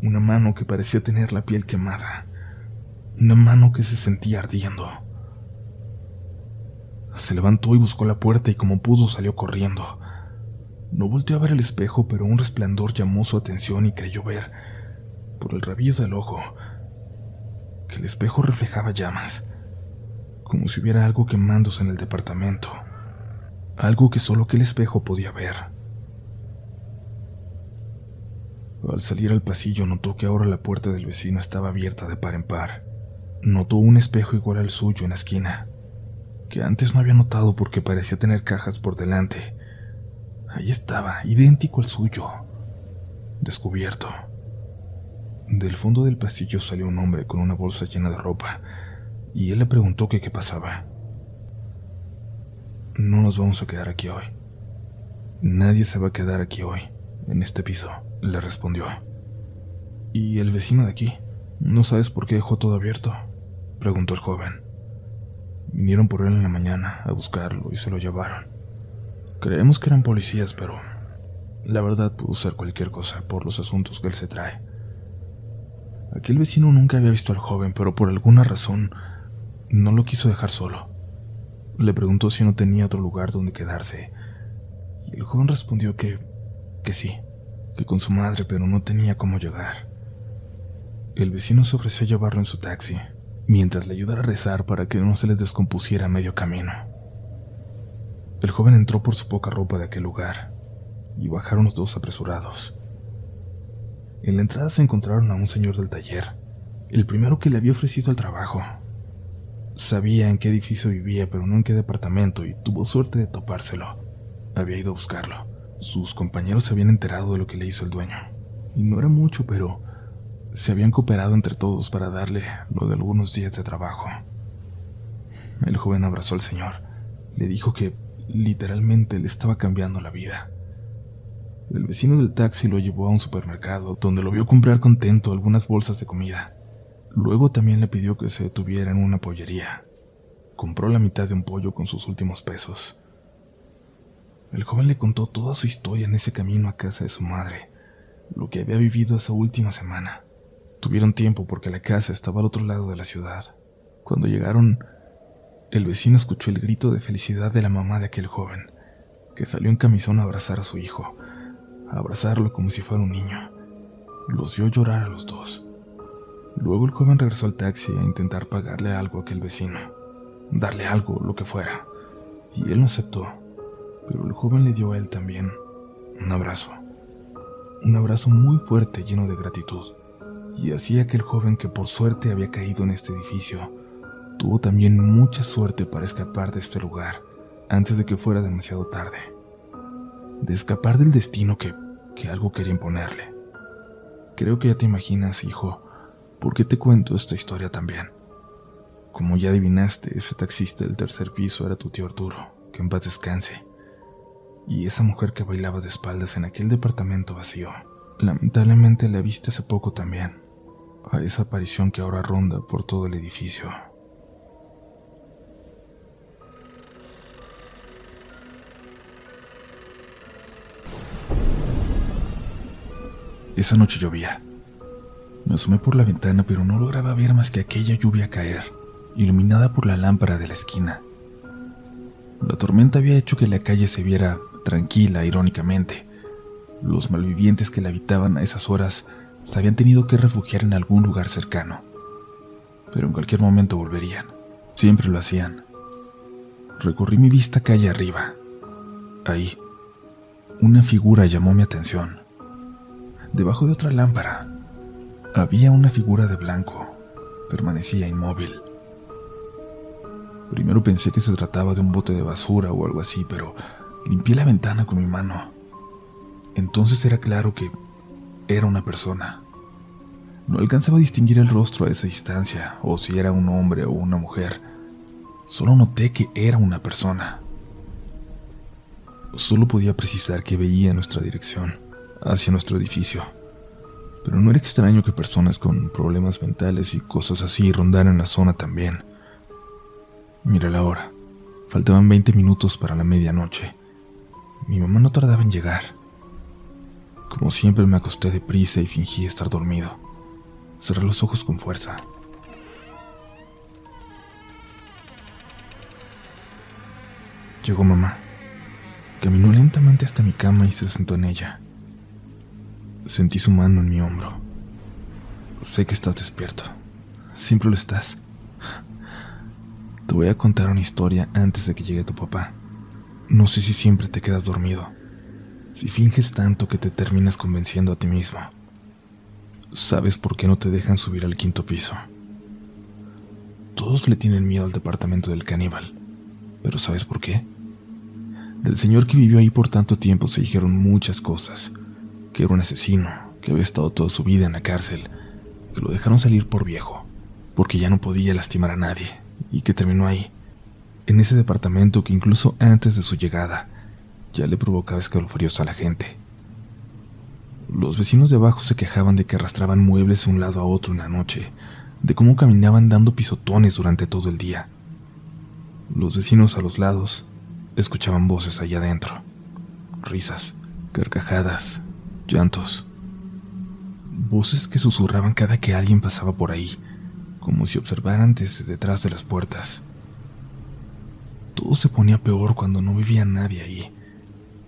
Una mano que parecía tener la piel quemada. Una mano que se sentía ardiendo. Se levantó y buscó la puerta y como pudo salió corriendo. No volteó a ver el espejo, pero un resplandor llamó su atención y creyó ver, por el rabillo del ojo, que el espejo reflejaba llamas, como si hubiera algo quemándose en el departamento, algo que solo aquel espejo podía ver. Al salir al pasillo notó que ahora la puerta del vecino estaba abierta de par en par. Notó un espejo igual al suyo en la esquina, que antes no había notado porque parecía tener cajas por delante. Ahí estaba, idéntico al suyo, descubierto. Del fondo del pasillo salió un hombre con una bolsa llena de ropa, y él le preguntó que qué pasaba. No nos vamos a quedar aquí hoy. Nadie se va a quedar aquí hoy, en este piso, le respondió. ¿Y el vecino de aquí? ¿No sabes por qué dejó todo abierto? Preguntó el joven. Vinieron por él en la mañana a buscarlo y se lo llevaron. Creemos que eran policías, pero la verdad pudo ser cualquier cosa por los asuntos que él se trae. Aquel vecino nunca había visto al joven, pero por alguna razón no lo quiso dejar solo. Le preguntó si no tenía otro lugar donde quedarse, y el joven respondió que, que sí, que con su madre, pero no tenía cómo llegar. El vecino se ofreció a llevarlo en su taxi, mientras le ayudara a rezar para que no se les descompusiera a medio camino. El joven entró por su poca ropa de aquel lugar y bajaron los dos apresurados. En la entrada se encontraron a un señor del taller, el primero que le había ofrecido el trabajo. Sabía en qué edificio vivía, pero no en qué departamento, y tuvo suerte de topárselo. Había ido a buscarlo. Sus compañeros se habían enterado de lo que le hizo el dueño. Y no era mucho, pero se habían cooperado entre todos para darle lo de algunos días de trabajo. El joven abrazó al señor. Le dijo que literalmente le estaba cambiando la vida. El vecino del taxi lo llevó a un supermercado, donde lo vio comprar contento algunas bolsas de comida. Luego también le pidió que se detuviera en una pollería. Compró la mitad de un pollo con sus últimos pesos. El joven le contó toda su historia en ese camino a casa de su madre, lo que había vivido esa última semana. Tuvieron tiempo porque la casa estaba al otro lado de la ciudad. Cuando llegaron, el vecino escuchó el grito de felicidad de la mamá de aquel joven, que salió en camisón a abrazar a su hijo, a abrazarlo como si fuera un niño. Los vio llorar a los dos. Luego el joven regresó al taxi a intentar pagarle algo a aquel vecino, darle algo, lo que fuera, y él no aceptó pero el joven le dio a él también un abrazo. Un abrazo muy fuerte lleno de gratitud. Y así aquel joven que por suerte había caído en este edificio, tuvo también mucha suerte para escapar de este lugar antes de que fuera demasiado tarde. De escapar del destino que, que algo quería imponerle. Creo que ya te imaginas, hijo, por qué te cuento esta historia también. Como ya adivinaste, ese taxista del tercer piso era tu tío Arturo, que en paz descanse y esa mujer que bailaba de espaldas en aquel departamento vacío. Lamentablemente la viste hace poco también, a esa aparición que ahora ronda por todo el edificio. Esa noche llovía. Me asomé por la ventana, pero no lograba ver más que aquella lluvia caer, iluminada por la lámpara de la esquina. La tormenta había hecho que la calle se viera tranquila, irónicamente. Los malvivientes que la habitaban a esas horas se habían tenido que refugiar en algún lugar cercano. Pero en cualquier momento volverían. Siempre lo hacían. Recorrí mi vista calle arriba. Ahí, una figura llamó mi atención. Debajo de otra lámpara, había una figura de blanco. Permanecía inmóvil. Primero pensé que se trataba de un bote de basura o algo así, pero Limpié la ventana con mi mano. Entonces era claro que era una persona. No alcanzaba a distinguir el rostro a esa distancia, o si era un hombre o una mujer. Solo noté que era una persona. Solo podía precisar que veía nuestra dirección, hacia nuestro edificio. Pero no era extraño que personas con problemas mentales y cosas así rondaran la zona también. Mira la hora. Faltaban 20 minutos para la medianoche. Mi mamá no tardaba en llegar. Como siempre me acosté deprisa y fingí estar dormido. Cerré los ojos con fuerza. Llegó mamá. Caminó lentamente hasta mi cama y se sentó en ella. Sentí su mano en mi hombro. Sé que estás despierto. Siempre lo estás. Te voy a contar una historia antes de que llegue tu papá. No sé si siempre te quedas dormido, si finges tanto que te terminas convenciendo a ti mismo. ¿Sabes por qué no te dejan subir al quinto piso? Todos le tienen miedo al departamento del caníbal, pero ¿sabes por qué? Del señor que vivió ahí por tanto tiempo se dijeron muchas cosas, que era un asesino, que había estado toda su vida en la cárcel, que lo dejaron salir por viejo, porque ya no podía lastimar a nadie, y que terminó ahí, en ese departamento que incluso antes de su llegada ya le provocaba escalofríos a la gente. Los vecinos de abajo se quejaban de que arrastraban muebles de un lado a otro en la noche, de cómo caminaban dando pisotones durante todo el día. Los vecinos a los lados escuchaban voces allá adentro, risas, carcajadas, llantos, voces que susurraban cada que alguien pasaba por ahí, como si observaran desde detrás de las puertas. Todo se ponía peor cuando no vivía nadie ahí,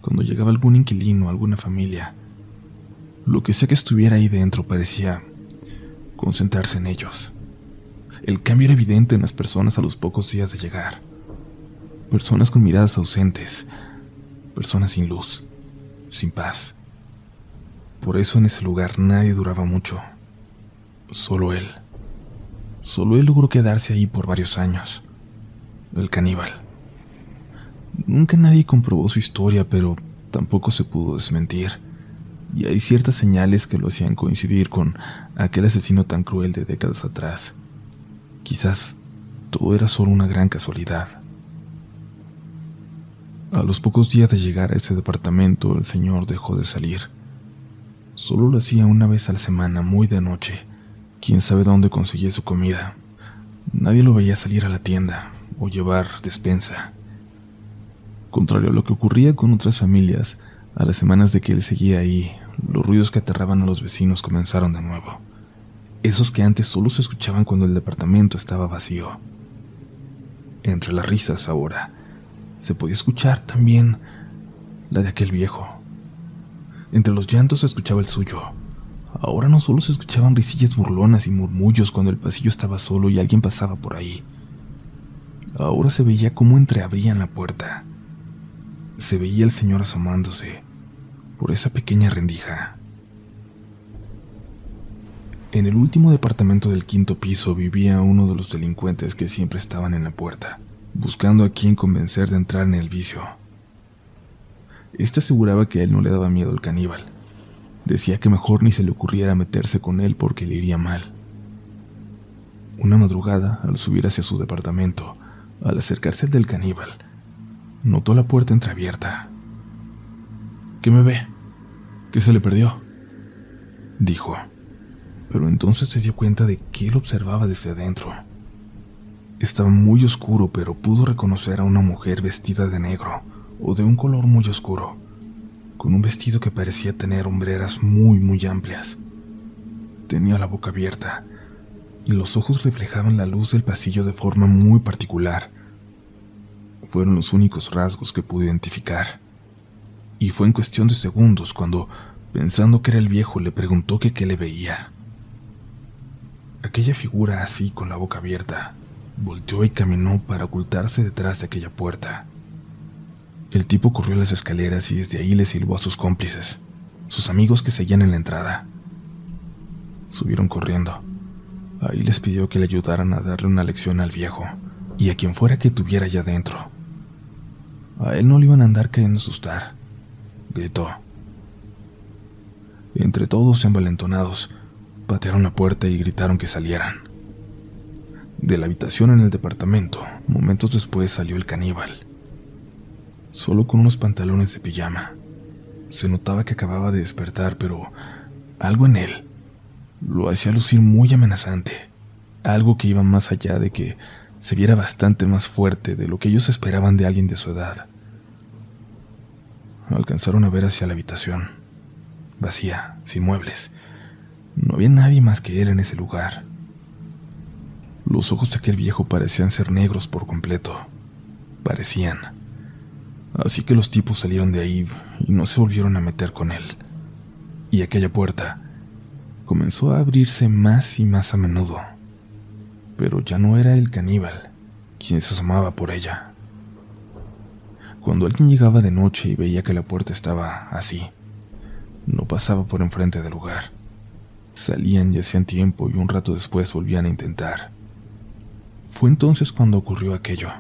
cuando llegaba algún inquilino, alguna familia. Lo que sea que estuviera ahí dentro parecía concentrarse en ellos. El cambio era evidente en las personas a los pocos días de llegar. Personas con miradas ausentes, personas sin luz, sin paz. Por eso en ese lugar nadie duraba mucho. Solo él. Solo él logró quedarse ahí por varios años. El caníbal. Nunca nadie comprobó su historia, pero tampoco se pudo desmentir. Y hay ciertas señales que lo hacían coincidir con aquel asesino tan cruel de décadas atrás. Quizás todo era solo una gran casualidad. A los pocos días de llegar a ese departamento, el señor dejó de salir. Solo lo hacía una vez a la semana, muy de noche. Quién sabe dónde conseguía su comida. Nadie lo veía salir a la tienda o llevar despensa. Contrario a lo que ocurría con otras familias, a las semanas de que él seguía ahí, los ruidos que aterraban a los vecinos comenzaron de nuevo. Esos que antes solo se escuchaban cuando el departamento estaba vacío. Entre las risas ahora, se podía escuchar también la de aquel viejo. Entre los llantos se escuchaba el suyo. Ahora no solo se escuchaban risillas burlonas y murmullos cuando el pasillo estaba solo y alguien pasaba por ahí. Ahora se veía cómo entreabrían la puerta. Se veía el señor asomándose por esa pequeña rendija. En el último departamento del quinto piso vivía uno de los delincuentes que siempre estaban en la puerta buscando a quien convencer de entrar en el vicio. Este aseguraba que a él no le daba miedo el caníbal. Decía que mejor ni se le ocurriera meterse con él porque le iría mal. Una madrugada, al subir hacia su departamento, al acercarse al del caníbal, notó la puerta entreabierta. ¿Qué me ve? ¿Qué se le perdió? dijo. Pero entonces se dio cuenta de que él observaba desde adentro. Estaba muy oscuro, pero pudo reconocer a una mujer vestida de negro o de un color muy oscuro, con un vestido que parecía tener hombreras muy, muy amplias. Tenía la boca abierta y los ojos reflejaban la luz del pasillo de forma muy particular. Fueron los únicos rasgos que pude identificar. Y fue en cuestión de segundos cuando, pensando que era el viejo, le preguntó que qué le veía. Aquella figura así con la boca abierta Volteó y caminó para ocultarse detrás de aquella puerta. El tipo corrió las escaleras y desde ahí le silbó a sus cómplices, sus amigos que seguían en la entrada. Subieron corriendo. Ahí les pidió que le ayudaran a darle una lección al viejo y a quien fuera que tuviera allá dentro. A él no le iban a andar queriendo asustar, gritó. Entre todos envalentonados, patearon la puerta y gritaron que salieran. De la habitación en el departamento, momentos después salió el caníbal. Solo con unos pantalones de pijama. Se notaba que acababa de despertar, pero algo en él lo hacía lucir muy amenazante. Algo que iba más allá de que se viera bastante más fuerte de lo que ellos esperaban de alguien de su edad. Alcanzaron a ver hacia la habitación, vacía, sin muebles. No había nadie más que él en ese lugar. Los ojos de aquel viejo parecían ser negros por completo. Parecían. Así que los tipos salieron de ahí y no se volvieron a meter con él. Y aquella puerta comenzó a abrirse más y más a menudo. Pero ya no era el caníbal quien se asomaba por ella. Cuando alguien llegaba de noche y veía que la puerta estaba así, no pasaba por enfrente del lugar. Salían y hacían tiempo y un rato después volvían a intentar. Fue entonces cuando ocurrió aquello.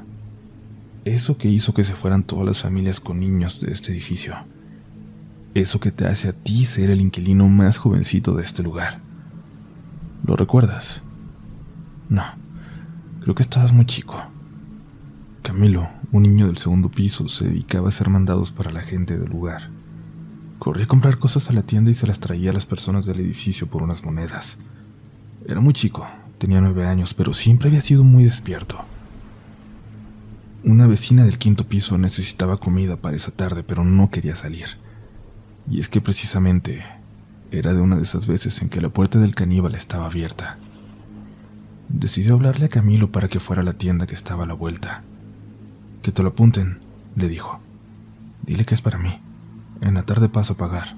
Eso que hizo que se fueran todas las familias con niños de este edificio. Eso que te hace a ti ser el inquilino más jovencito de este lugar. ¿Lo recuerdas? No, creo que estabas muy chico. Camilo, un niño del segundo piso, se dedicaba a hacer mandados para la gente del lugar. Corría a comprar cosas a la tienda y se las traía a las personas del edificio por unas monedas. Era muy chico, Tenía nueve años, pero siempre había sido muy despierto. Una vecina del quinto piso necesitaba comida para esa tarde, pero no quería salir. Y es que precisamente era de una de esas veces en que la puerta del caníbal estaba abierta. Decidió hablarle a Camilo para que fuera a la tienda que estaba a la vuelta. Que te lo apunten, le dijo. Dile que es para mí. En la tarde paso a pagar.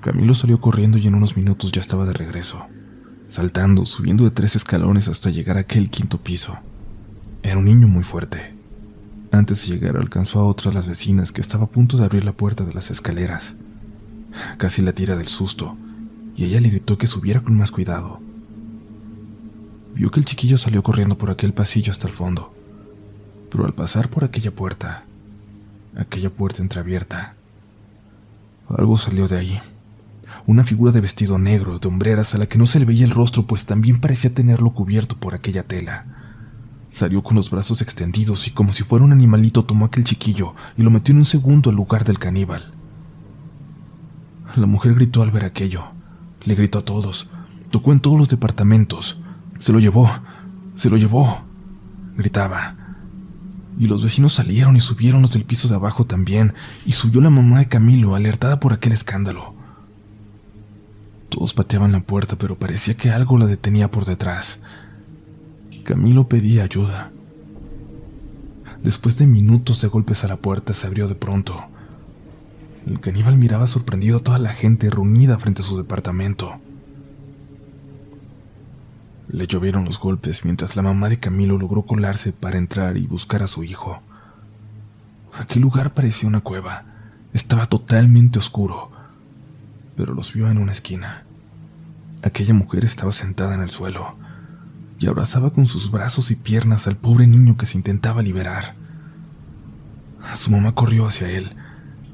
Camilo salió corriendo y en unos minutos ya estaba de regreso saltando, subiendo de tres escalones hasta llegar a aquel quinto piso. Era un niño muy fuerte. Antes de llegar alcanzó a otra de las vecinas que estaba a punto de abrir la puerta de las escaleras. Casi la tira del susto, y ella le gritó que subiera con más cuidado. Vio que el chiquillo salió corriendo por aquel pasillo hasta el fondo, pero al pasar por aquella puerta, aquella puerta entreabierta, algo salió de ahí una figura de vestido negro, de hombreras a la que no se le veía el rostro, pues también parecía tenerlo cubierto por aquella tela. Salió con los brazos extendidos y como si fuera un animalito tomó aquel chiquillo y lo metió en un segundo al lugar del caníbal. La mujer gritó al ver aquello. Le gritó a todos. Tocó en todos los departamentos. Se lo llevó. Se lo llevó. Gritaba. Y los vecinos salieron y subieron los del piso de abajo también, y subió la mamá de Camilo, alertada por aquel escándalo. Todos pateaban la puerta, pero parecía que algo la detenía por detrás. Camilo pedía ayuda. Después de minutos de golpes a la puerta, se abrió de pronto. El caníbal miraba sorprendido a toda la gente reunida frente a su departamento. Le llovieron los golpes mientras la mamá de Camilo logró colarse para entrar y buscar a su hijo. Aquel lugar parecía una cueva. Estaba totalmente oscuro, pero los vio en una esquina. Aquella mujer estaba sentada en el suelo y abrazaba con sus brazos y piernas al pobre niño que se intentaba liberar. Su mamá corrió hacia él,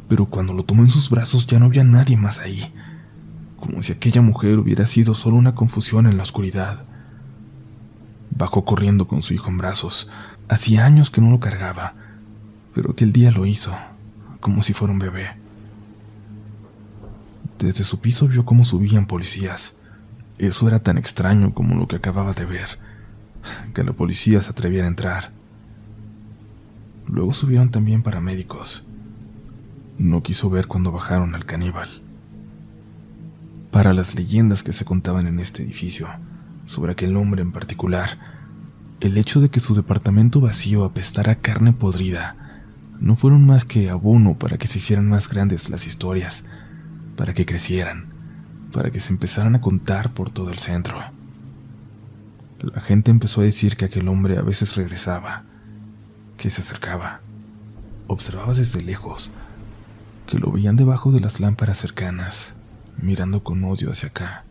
pero cuando lo tomó en sus brazos ya no había nadie más ahí, como si aquella mujer hubiera sido solo una confusión en la oscuridad. Bajó corriendo con su hijo en brazos. Hacía años que no lo cargaba, pero aquel día lo hizo, como si fuera un bebé. Desde su piso vio cómo subían policías. Eso era tan extraño como lo que acababa de ver, que la policía se atreviera a entrar. Luego subieron también paramédicos. No quiso ver cuando bajaron al caníbal. Para las leyendas que se contaban en este edificio, sobre aquel hombre en particular, el hecho de que su departamento vacío apestara carne podrida no fueron más que abono para que se hicieran más grandes las historias, para que crecieran, para que se empezaran a contar por todo el centro. La gente empezó a decir que aquel hombre a veces regresaba, que se acercaba, observaba desde lejos, que lo veían debajo de las lámparas cercanas, mirando con odio hacia acá.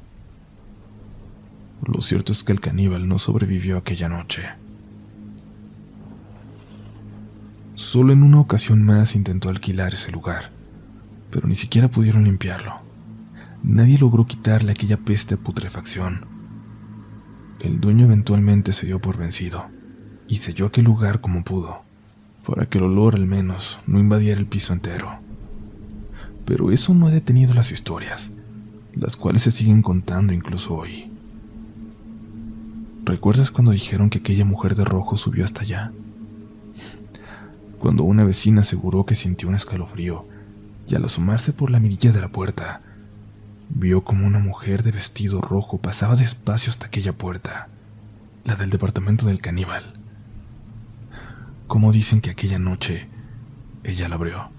Lo cierto es que el caníbal no sobrevivió aquella noche. Solo en una ocasión más intentó alquilar ese lugar, pero ni siquiera pudieron limpiarlo. Nadie logró quitarle aquella peste de putrefacción. El dueño eventualmente se dio por vencido y selló aquel lugar como pudo, para que el olor al menos no invadiera el piso entero. Pero eso no ha detenido las historias, las cuales se siguen contando incluso hoy. ¿Recuerdas cuando dijeron que aquella mujer de rojo subió hasta allá? Cuando una vecina aseguró que sintió un escalofrío y al asomarse por la mirilla de la puerta, vio como una mujer de vestido rojo pasaba despacio hasta aquella puerta, la del departamento del caníbal. Como dicen que aquella noche ella la abrió.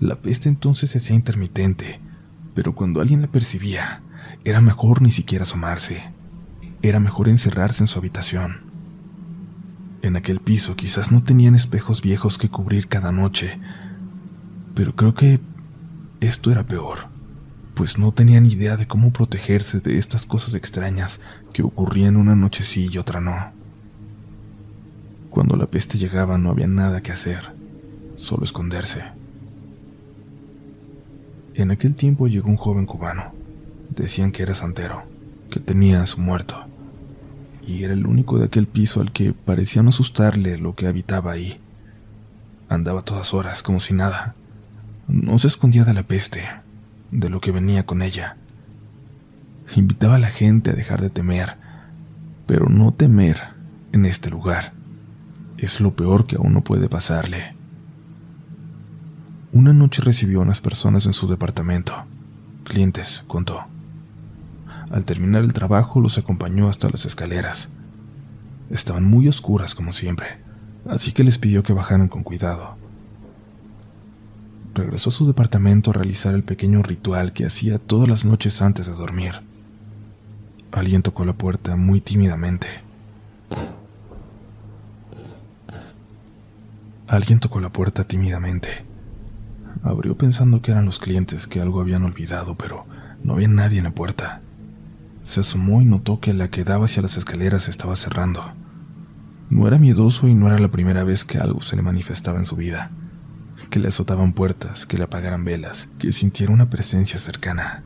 La peste entonces se hacía intermitente, pero cuando alguien la percibía, era mejor ni siquiera asomarse era mejor encerrarse en su habitación. En aquel piso quizás no tenían espejos viejos que cubrir cada noche, pero creo que esto era peor, pues no tenían idea de cómo protegerse de estas cosas extrañas que ocurrían una noche sí y otra no. Cuando la peste llegaba no había nada que hacer, solo esconderse. En aquel tiempo llegó un joven cubano. Decían que era santero, que tenía a su muerto y era el único de aquel piso al que parecía no asustarle lo que habitaba ahí. Andaba todas horas como si nada. No se escondía de la peste, de lo que venía con ella. Invitaba a la gente a dejar de temer, pero no temer en este lugar. Es lo peor que a uno puede pasarle. Una noche recibió a unas personas en su departamento. Clientes, contó. Al terminar el trabajo los acompañó hasta las escaleras. Estaban muy oscuras como siempre, así que les pidió que bajaran con cuidado. Regresó a su departamento a realizar el pequeño ritual que hacía todas las noches antes de dormir. Alguien tocó la puerta muy tímidamente. Alguien tocó la puerta tímidamente. Abrió pensando que eran los clientes que algo habían olvidado, pero no había nadie en la puerta. Se asomó y notó que la que daba hacia las escaleras estaba cerrando. No era miedoso y no era la primera vez que algo se le manifestaba en su vida. Que le azotaban puertas, que le apagaran velas, que sintiera una presencia cercana.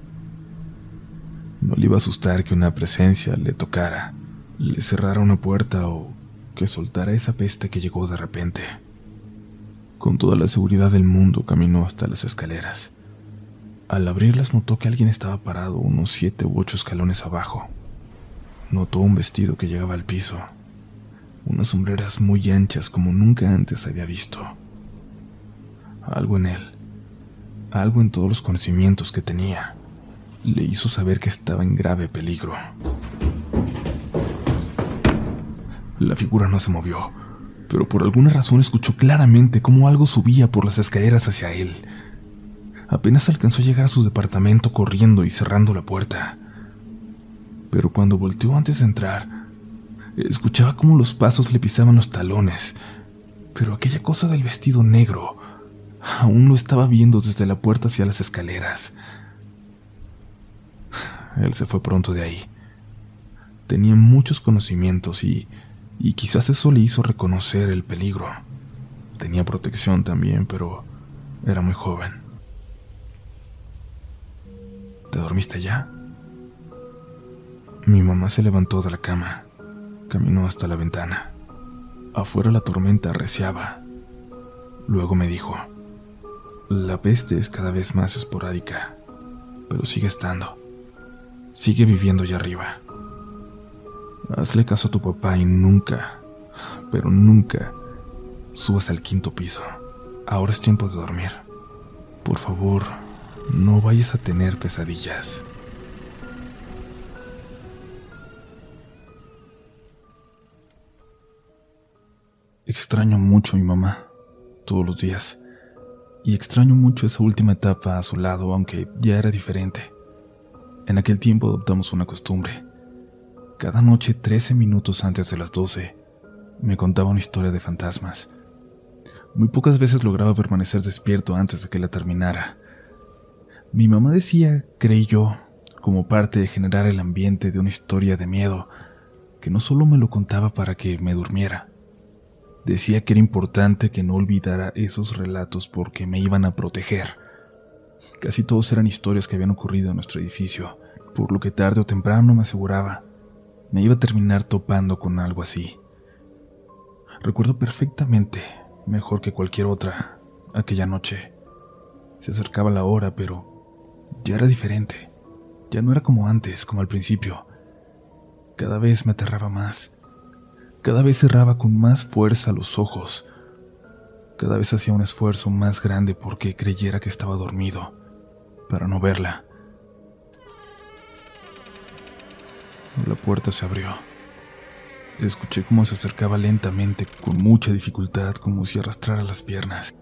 No le iba a asustar que una presencia le tocara, le cerrara una puerta o que soltara esa peste que llegó de repente. Con toda la seguridad del mundo caminó hasta las escaleras. Al abrirlas notó que alguien estaba parado unos siete u ocho escalones abajo. Notó un vestido que llegaba al piso, unas sombreras muy anchas como nunca antes había visto. Algo en él, algo en todos los conocimientos que tenía, le hizo saber que estaba en grave peligro. La figura no se movió, pero por alguna razón escuchó claramente cómo algo subía por las escaleras hacia él. Apenas alcanzó a llegar a su departamento corriendo y cerrando la puerta pero cuando volteó antes de entrar, escuchaba cómo los pasos le pisaban los talones, pero aquella cosa del vestido negro aún lo estaba viendo desde la puerta hacia las escaleras. Él se fue pronto de ahí. Tenía muchos conocimientos y, y quizás eso le hizo reconocer el peligro. Tenía protección también, pero era muy joven. ¿Te dormiste ya? Mi mamá se levantó de la cama, caminó hasta la ventana. Afuera la tormenta arreciaba. Luego me dijo, la peste es cada vez más esporádica, pero sigue estando. Sigue viviendo allá arriba. Hazle caso a tu papá y nunca, pero nunca, subas al quinto piso. Ahora es tiempo de dormir. Por favor, no vayas a tener pesadillas. Extraño mucho a mi mamá, todos los días, y extraño mucho esa última etapa a su lado, aunque ya era diferente. En aquel tiempo adoptamos una costumbre. Cada noche, 13 minutos antes de las 12, me contaba una historia de fantasmas. Muy pocas veces lograba permanecer despierto antes de que la terminara. Mi mamá decía, creí yo, como parte de generar el ambiente de una historia de miedo, que no solo me lo contaba para que me durmiera, Decía que era importante que no olvidara esos relatos porque me iban a proteger. Casi todos eran historias que habían ocurrido en nuestro edificio, por lo que tarde o temprano me aseguraba, me iba a terminar topando con algo así. Recuerdo perfectamente, mejor que cualquier otra, aquella noche. Se acercaba la hora, pero ya era diferente. Ya no era como antes, como al principio. Cada vez me aterraba más. Cada vez cerraba con más fuerza los ojos. Cada vez hacía un esfuerzo más grande porque creyera que estaba dormido, para no verla. La puerta se abrió. Escuché cómo se acercaba lentamente, con mucha dificultad, como si arrastrara las piernas.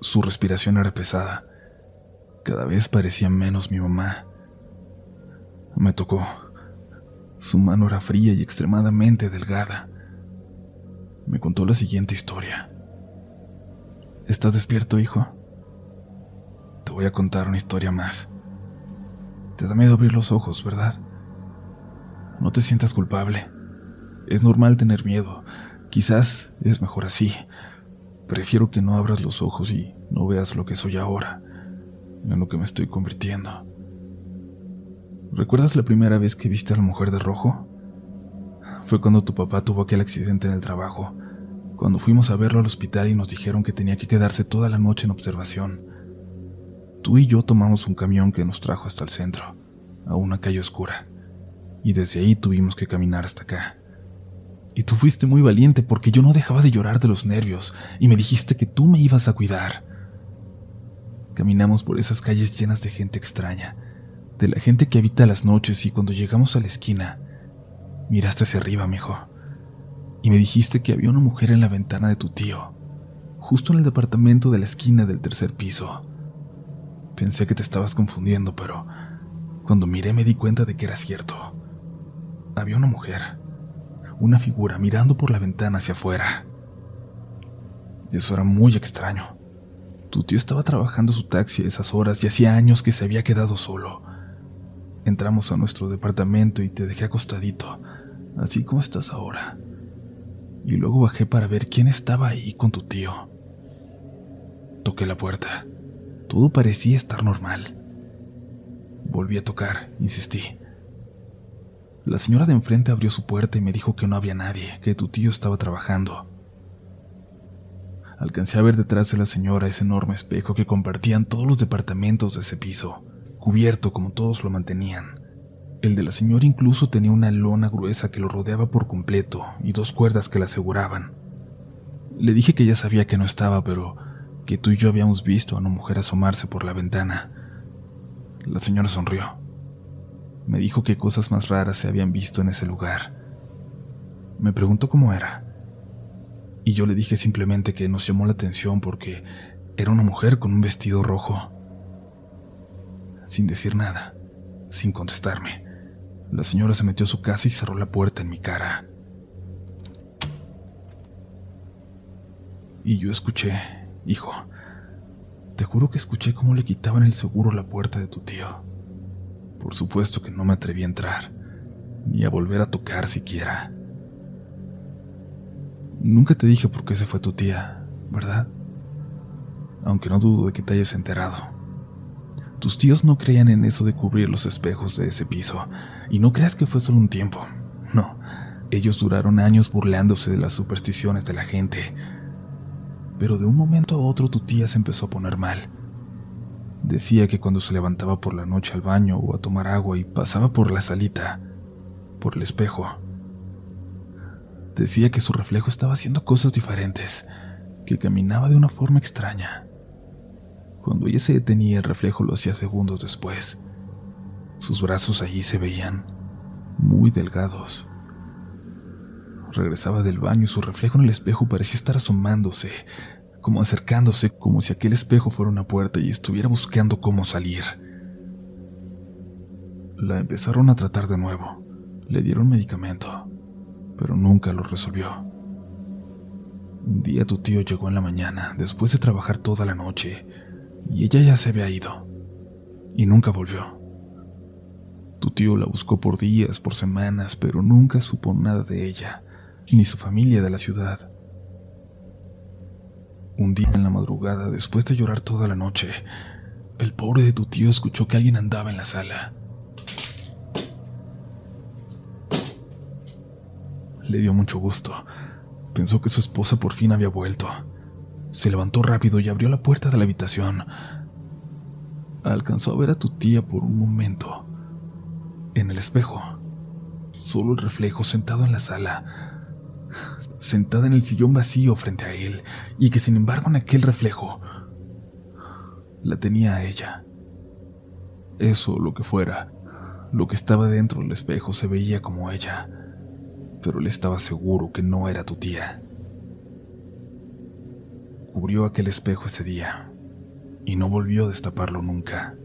Su respiración era pesada. Cada vez parecía menos mi mamá. Me tocó. Su mano era fría y extremadamente delgada. Me contó la siguiente historia. ¿Estás despierto, hijo? Te voy a contar una historia más. Te da miedo abrir los ojos, ¿verdad? No te sientas culpable. Es normal tener miedo. Quizás es mejor así. Prefiero que no abras los ojos y no veas lo que soy ahora en lo que me estoy convirtiendo. ¿Recuerdas la primera vez que viste a la mujer de rojo? Fue cuando tu papá tuvo aquel accidente en el trabajo, cuando fuimos a verlo al hospital y nos dijeron que tenía que quedarse toda la noche en observación. Tú y yo tomamos un camión que nos trajo hasta el centro, a una calle oscura, y desde ahí tuvimos que caminar hasta acá. Y tú fuiste muy valiente porque yo no dejaba de llorar de los nervios y me dijiste que tú me ibas a cuidar. Caminamos por esas calles llenas de gente extraña, de la gente que habita las noches y cuando llegamos a la esquina, miraste hacia arriba, mijo, y me dijiste que había una mujer en la ventana de tu tío, justo en el departamento de la esquina del tercer piso. Pensé que te estabas confundiendo, pero cuando miré me di cuenta de que era cierto. Había una mujer, una figura mirando por la ventana hacia afuera. Eso era muy extraño. Tu tío estaba trabajando su taxi a esas horas y hacía años que se había quedado solo. Entramos a nuestro departamento y te dejé acostadito, así como estás ahora. Y luego bajé para ver quién estaba ahí con tu tío. Toqué la puerta. Todo parecía estar normal. Volví a tocar, insistí. La señora de enfrente abrió su puerta y me dijo que no había nadie, que tu tío estaba trabajando. Alcancé a ver detrás de la señora ese enorme espejo que compartían todos los departamentos de ese piso, cubierto como todos lo mantenían. El de la señora incluso tenía una lona gruesa que lo rodeaba por completo y dos cuerdas que la aseguraban. Le dije que ya sabía que no estaba, pero que tú y yo habíamos visto a una mujer asomarse por la ventana. La señora sonrió. Me dijo que cosas más raras se habían visto en ese lugar. Me preguntó cómo era. Y yo le dije simplemente que nos llamó la atención porque era una mujer con un vestido rojo. Sin decir nada, sin contestarme, la señora se metió a su casa y cerró la puerta en mi cara. Y yo escuché, hijo, te juro que escuché cómo le quitaban el seguro la puerta de tu tío. Por supuesto que no me atreví a entrar, ni a volver a tocar siquiera. Nunca te dije por qué se fue tu tía, ¿verdad? Aunque no dudo de que te hayas enterado. Tus tíos no creían en eso de cubrir los espejos de ese piso, y no creas que fue solo un tiempo. No, ellos duraron años burlándose de las supersticiones de la gente. Pero de un momento a otro tu tía se empezó a poner mal. Decía que cuando se levantaba por la noche al baño o a tomar agua y pasaba por la salita, por el espejo, Decía que su reflejo estaba haciendo cosas diferentes, que caminaba de una forma extraña. Cuando ella se detenía, el reflejo lo hacía segundos después. Sus brazos allí se veían muy delgados. Regresaba del baño y su reflejo en el espejo parecía estar asomándose, como acercándose, como si aquel espejo fuera una puerta y estuviera buscando cómo salir. La empezaron a tratar de nuevo. Le dieron medicamento pero nunca lo resolvió. Un día tu tío llegó en la mañana, después de trabajar toda la noche, y ella ya se había ido, y nunca volvió. Tu tío la buscó por días, por semanas, pero nunca supo nada de ella, ni su familia de la ciudad. Un día en la madrugada, después de llorar toda la noche, el pobre de tu tío escuchó que alguien andaba en la sala. Le dio mucho gusto. Pensó que su esposa por fin había vuelto. Se levantó rápido y abrió la puerta de la habitación. Alcanzó a ver a tu tía por un momento. En el espejo. Solo el reflejo sentado en la sala. Sentada en el sillón vacío frente a él. Y que sin embargo en aquel reflejo la tenía a ella. Eso, lo que fuera, lo que estaba dentro del espejo se veía como ella pero él estaba seguro que no era tu tía. Cubrió aquel espejo ese día y no volvió a destaparlo nunca.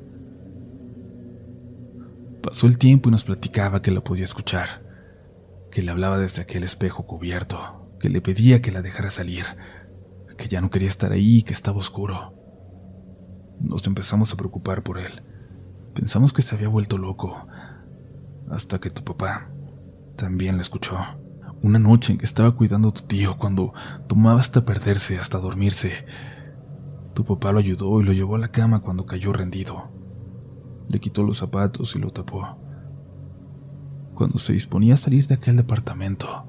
Pasó el tiempo y nos platicaba que la podía escuchar, que le hablaba desde aquel espejo cubierto, que le pedía que la dejara salir, que ya no quería estar ahí y que estaba oscuro. Nos empezamos a preocupar por él. Pensamos que se había vuelto loco, hasta que tu papá, también la escuchó. Una noche en que estaba cuidando a tu tío cuando tomaba hasta perderse, hasta dormirse. Tu papá lo ayudó y lo llevó a la cama cuando cayó rendido. Le quitó los zapatos y lo tapó. Cuando se disponía a salir de aquel departamento,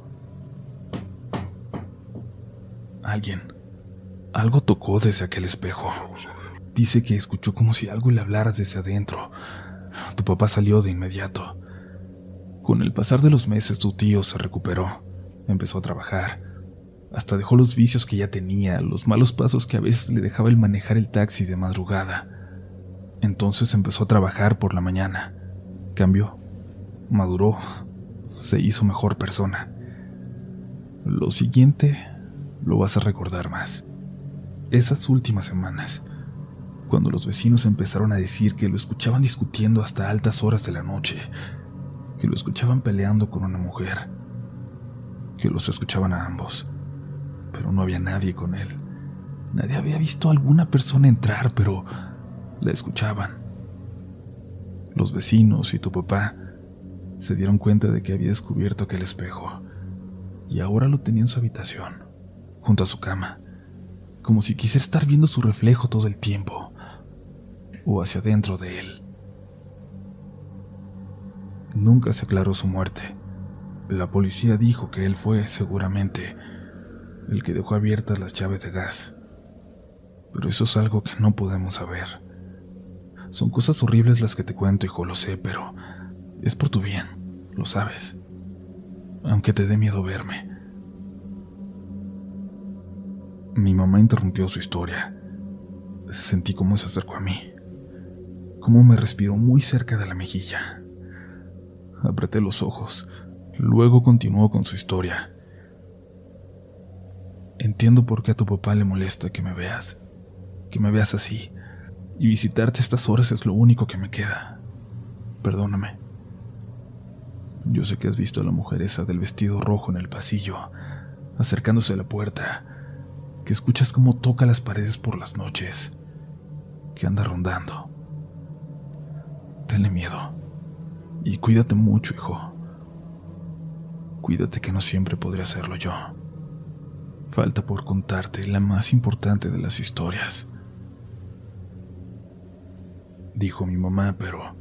alguien, algo tocó desde aquel espejo. Dice que escuchó como si algo le hablara desde adentro. Tu papá salió de inmediato. Con el pasar de los meses tu tío se recuperó, empezó a trabajar, hasta dejó los vicios que ya tenía, los malos pasos que a veces le dejaba el manejar el taxi de madrugada. Entonces empezó a trabajar por la mañana, cambió, maduró, se hizo mejor persona. Lo siguiente lo vas a recordar más. Esas últimas semanas, cuando los vecinos empezaron a decir que lo escuchaban discutiendo hasta altas horas de la noche, que lo escuchaban peleando con una mujer, que los escuchaban a ambos, pero no había nadie con él. Nadie había visto a alguna persona entrar, pero la escuchaban. Los vecinos y tu papá se dieron cuenta de que había descubierto aquel espejo y ahora lo tenía en su habitación, junto a su cama, como si quisiera estar viendo su reflejo todo el tiempo, o hacia dentro de él. Nunca se aclaró su muerte. La policía dijo que él fue, seguramente, el que dejó abiertas las llaves de gas. Pero eso es algo que no podemos saber. Son cosas horribles las que te cuento, hijo, lo sé, pero es por tu bien, lo sabes. Aunque te dé miedo verme. Mi mamá interrumpió su historia. Sentí cómo se acercó a mí, cómo me respiró muy cerca de la mejilla. Apreté los ojos, luego continuó con su historia. Entiendo por qué a tu papá le molesta que me veas, que me veas así, y visitarte estas horas es lo único que me queda. Perdóname. Yo sé que has visto a la mujer esa del vestido rojo en el pasillo, acercándose a la puerta, que escuchas cómo toca las paredes por las noches, que anda rondando. Tenle miedo. Y cuídate mucho, hijo. Cuídate que no siempre podré hacerlo yo. Falta por contarte la más importante de las historias. Dijo mi mamá, pero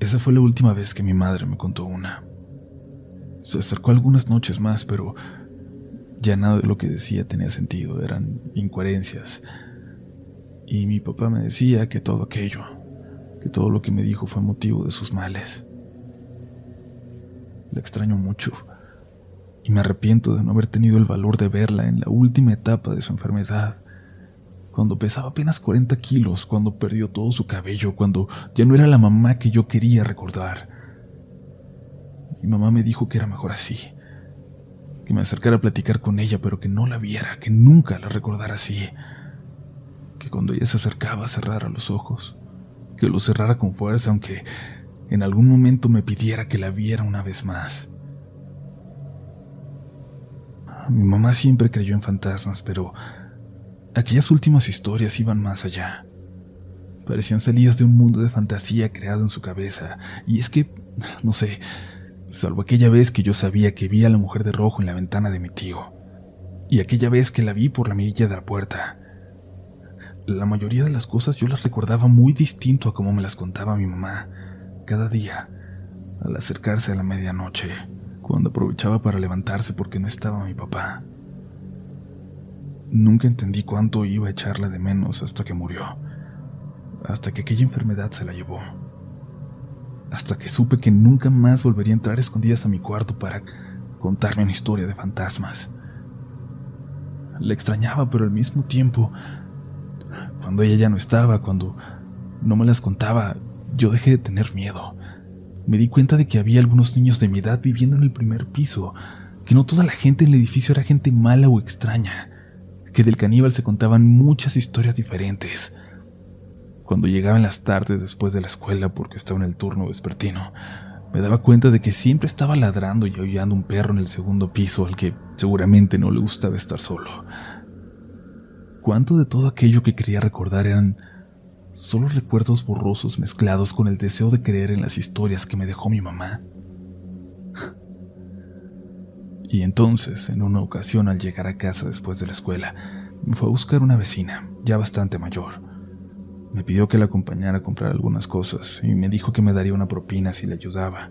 esa fue la última vez que mi madre me contó una. Se acercó algunas noches más, pero ya nada de lo que decía tenía sentido, eran incoherencias. Y mi papá me decía que todo aquello, que todo lo que me dijo fue motivo de sus males. La extraño mucho y me arrepiento de no haber tenido el valor de verla en la última etapa de su enfermedad, cuando pesaba apenas 40 kilos, cuando perdió todo su cabello, cuando ya no era la mamá que yo quería recordar. Mi mamá me dijo que era mejor así, que me acercara a platicar con ella, pero que no la viera, que nunca la recordara así, que cuando ella se acercaba cerrara los ojos, que lo cerrara con fuerza, aunque en algún momento me pidiera que la viera una vez más. Mi mamá siempre creyó en fantasmas, pero aquellas últimas historias iban más allá. Parecían salidas de un mundo de fantasía creado en su cabeza, y es que, no sé, salvo aquella vez que yo sabía que vi a la mujer de rojo en la ventana de mi tío, y aquella vez que la vi por la mirilla de la puerta, la mayoría de las cosas yo las recordaba muy distinto a como me las contaba mi mamá cada día al acercarse a la medianoche, cuando aprovechaba para levantarse porque no estaba mi papá. Nunca entendí cuánto iba a echarle de menos hasta que murió, hasta que aquella enfermedad se la llevó, hasta que supe que nunca más volvería a entrar escondidas a mi cuarto para contarme una historia de fantasmas. Le extrañaba, pero al mismo tiempo cuando ella ya no estaba, cuando no me las contaba, yo dejé de tener miedo. Me di cuenta de que había algunos niños de mi edad viviendo en el primer piso, que no toda la gente en el edificio era gente mala o extraña, que del caníbal se contaban muchas historias diferentes. Cuando llegaba en las tardes después de la escuela porque estaba en el turno vespertino, me daba cuenta de que siempre estaba ladrando y aullando un perro en el segundo piso al que seguramente no le gustaba estar solo cuánto de todo aquello que quería recordar eran solo recuerdos borrosos mezclados con el deseo de creer en las historias que me dejó mi mamá. Y entonces, en una ocasión al llegar a casa después de la escuela, fue a buscar una vecina, ya bastante mayor. Me pidió que la acompañara a comprar algunas cosas y me dijo que me daría una propina si le ayudaba.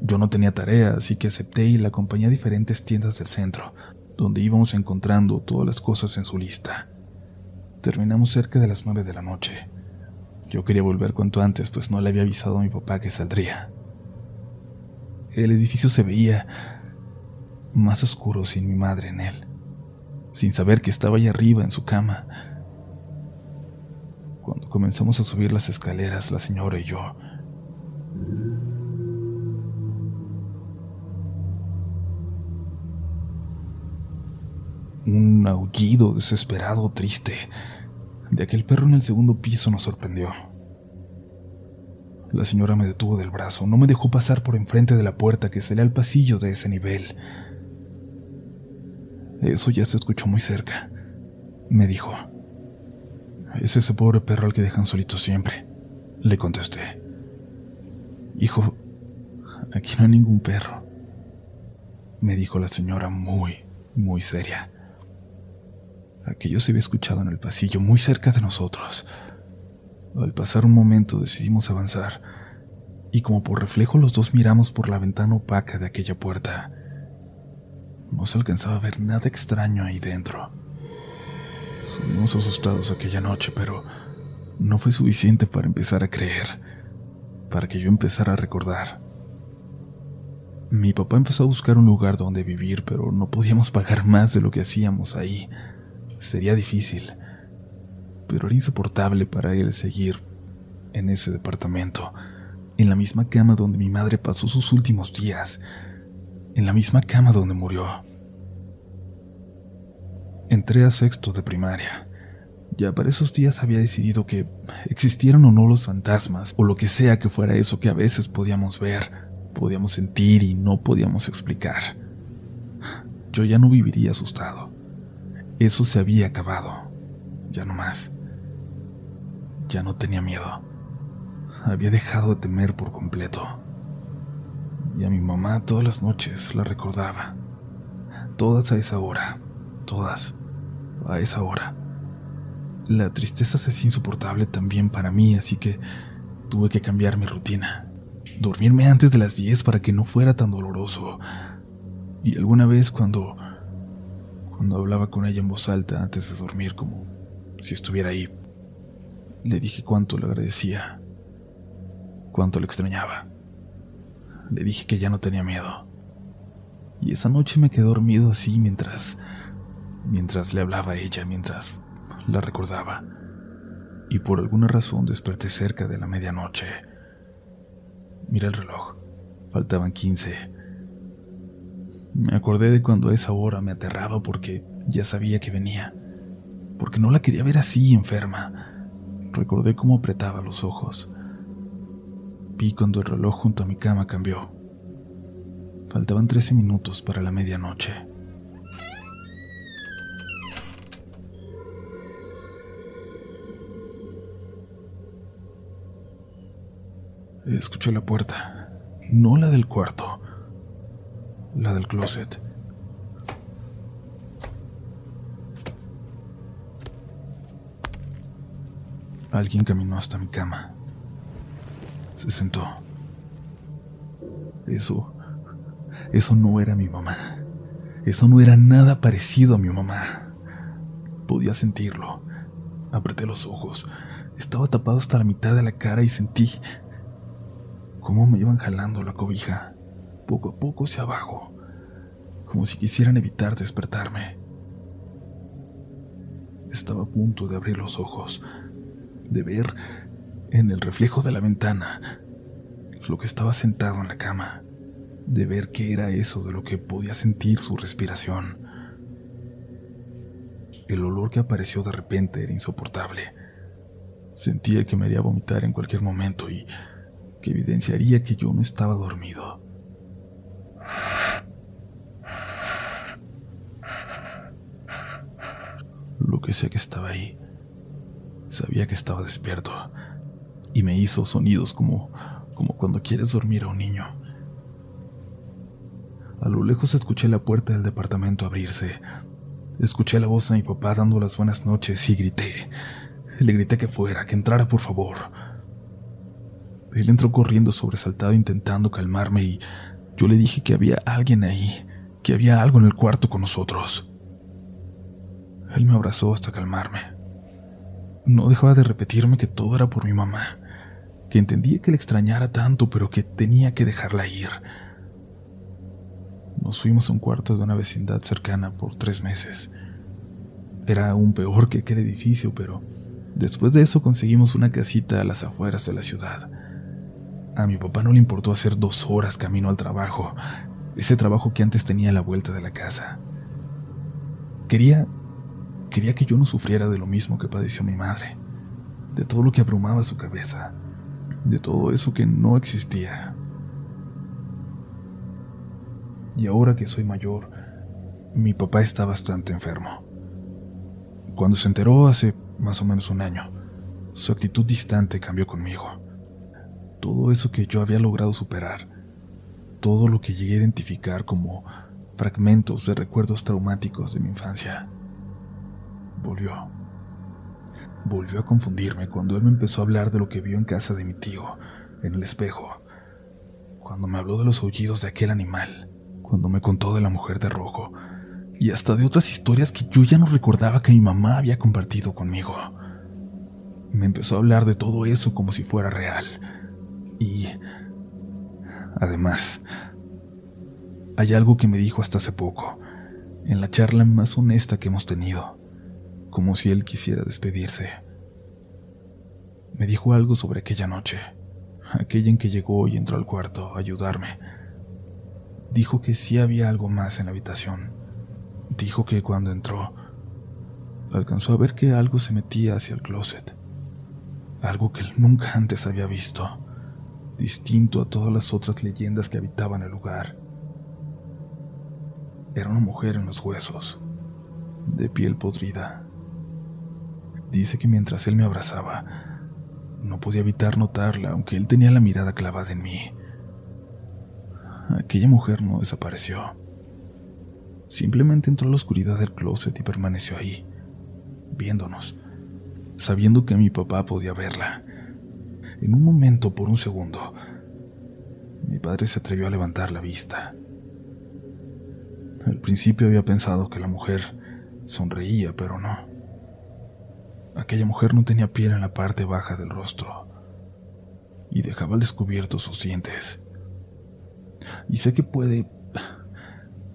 Yo no tenía tarea, así que acepté y la acompañé a diferentes tiendas del centro, donde íbamos encontrando todas las cosas en su lista. Terminamos cerca de las nueve de la noche. Yo quería volver cuanto antes, pues no le había avisado a mi papá que saldría. El edificio se veía más oscuro sin mi madre en él, sin saber que estaba allá arriba en su cama. Cuando comenzamos a subir las escaleras, la señora y yo, Un aullido desesperado, triste, de aquel perro en el segundo piso nos sorprendió. La señora me detuvo del brazo, no me dejó pasar por enfrente de la puerta que salía al pasillo de ese nivel. Eso ya se escuchó muy cerca, me dijo. Es ese pobre perro al que dejan solito siempre, le contesté. Hijo, aquí no hay ningún perro, me dijo la señora muy, muy seria. Aquello se había escuchado en el pasillo, muy cerca de nosotros. Al pasar un momento decidimos avanzar, y como por reflejo los dos miramos por la ventana opaca de aquella puerta. No se alcanzaba a ver nada extraño ahí dentro. Fuimos asustados aquella noche, pero no fue suficiente para empezar a creer, para que yo empezara a recordar. Mi papá empezó a buscar un lugar donde vivir, pero no podíamos pagar más de lo que hacíamos ahí. Sería difícil, pero era insoportable para él seguir en ese departamento, en la misma cama donde mi madre pasó sus últimos días, en la misma cama donde murió. Entré a sexto de primaria. Ya para esos días había decidido que existieran o no los fantasmas, o lo que sea que fuera eso que a veces podíamos ver, podíamos sentir y no podíamos explicar. Yo ya no viviría asustado. Eso se había acabado. Ya no más. Ya no tenía miedo. Había dejado de temer por completo. Y a mi mamá todas las noches la recordaba. Todas a esa hora. Todas. A esa hora. La tristeza se hacía insoportable también para mí, así que tuve que cambiar mi rutina. Dormirme antes de las 10 para que no fuera tan doloroso. Y alguna vez cuando cuando hablaba con ella en voz alta antes de dormir como si estuviera ahí, le dije cuánto le agradecía, cuánto le extrañaba. Le dije que ya no tenía miedo. Y esa noche me quedé dormido así mientras mientras le hablaba a ella, mientras la recordaba, y por alguna razón desperté cerca de la medianoche. Miré el reloj, faltaban 15. Me acordé de cuando a esa hora me aterraba porque ya sabía que venía, porque no la quería ver así enferma. Recordé cómo apretaba los ojos. Vi cuando el reloj junto a mi cama cambió. Faltaban 13 minutos para la medianoche. Escuché la puerta, no la del cuarto, la del closet. Alguien caminó hasta mi cama. Se sentó. Eso, eso no era mi mamá. Eso no era nada parecido a mi mamá. Podía sentirlo. Apreté los ojos. Estaba tapado hasta la mitad de la cara y sentí cómo me iban jalando la cobija, poco a poco hacia abajo, como si quisieran evitar despertarme. Estaba a punto de abrir los ojos, de ver en el reflejo de la ventana lo que estaba sentado en la cama, de ver qué era eso de lo que podía sentir su respiración. El olor que apareció de repente era insoportable. Sentía que me haría vomitar en cualquier momento y evidenciaría que yo no estaba dormido. Lo que sé que estaba ahí, sabía que estaba despierto y me hizo sonidos como, como cuando quieres dormir a un niño. A lo lejos escuché la puerta del departamento abrirse. Escuché la voz de mi papá dando las buenas noches y grité. Le grité que fuera, que entrara por favor. Él entró corriendo sobresaltado intentando calmarme y yo le dije que había alguien ahí, que había algo en el cuarto con nosotros. Él me abrazó hasta calmarme. No dejaba de repetirme que todo era por mi mamá, que entendía que le extrañara tanto, pero que tenía que dejarla ir. Nos fuimos a un cuarto de una vecindad cercana por tres meses. Era aún peor que aquel edificio, pero después de eso conseguimos una casita a las afueras de la ciudad. A mi papá no le importó hacer dos horas camino al trabajo, ese trabajo que antes tenía a la vuelta de la casa. Quería, quería que yo no sufriera de lo mismo que padeció mi madre, de todo lo que abrumaba su cabeza, de todo eso que no existía. Y ahora que soy mayor, mi papá está bastante enfermo. Cuando se enteró hace más o menos un año, su actitud distante cambió conmigo todo eso que yo había logrado superar, todo lo que llegué a identificar como fragmentos de recuerdos traumáticos de mi infancia, volvió. volvió a confundirme cuando él me empezó a hablar de lo que vio en casa de mi tío, en el espejo, cuando me habló de los aullidos de aquel animal, cuando me contó de la mujer de rojo, y hasta de otras historias que yo ya no recordaba que mi mamá había compartido conmigo. Me empezó a hablar de todo eso como si fuera real. Y... Además, hay algo que me dijo hasta hace poco, en la charla más honesta que hemos tenido, como si él quisiera despedirse. Me dijo algo sobre aquella noche, aquella en que llegó y entró al cuarto a ayudarme. Dijo que sí había algo más en la habitación. Dijo que cuando entró, alcanzó a ver que algo se metía hacia el closet. Algo que él nunca antes había visto, distinto a todas las otras leyendas que habitaban el lugar. Era una mujer en los huesos, de piel podrida. Dice que mientras él me abrazaba, no podía evitar notarla, aunque él tenía la mirada clavada en mí. Aquella mujer no desapareció. Simplemente entró a la oscuridad del closet y permaneció ahí, viéndonos, sabiendo que mi papá podía verla. En un momento, por un segundo, mi padre se atrevió a levantar la vista. Al principio había pensado que la mujer sonreía, pero no. Aquella mujer no tenía piel en la parte baja del rostro y dejaba al descubierto sus dientes. Y sé que puede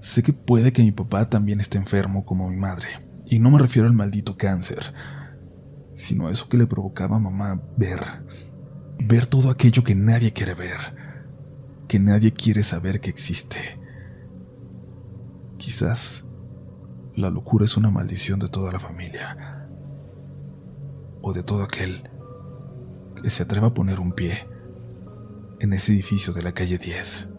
Sé que puede que mi papá también esté enfermo como mi madre, y no me refiero al maldito cáncer, sino a eso que le provocaba a mamá ver, ver todo aquello que nadie quiere ver, que nadie quiere saber que existe. Quizás la locura es una maldición de toda la familia, o de todo aquel que se atreva a poner un pie en ese edificio de la calle 10.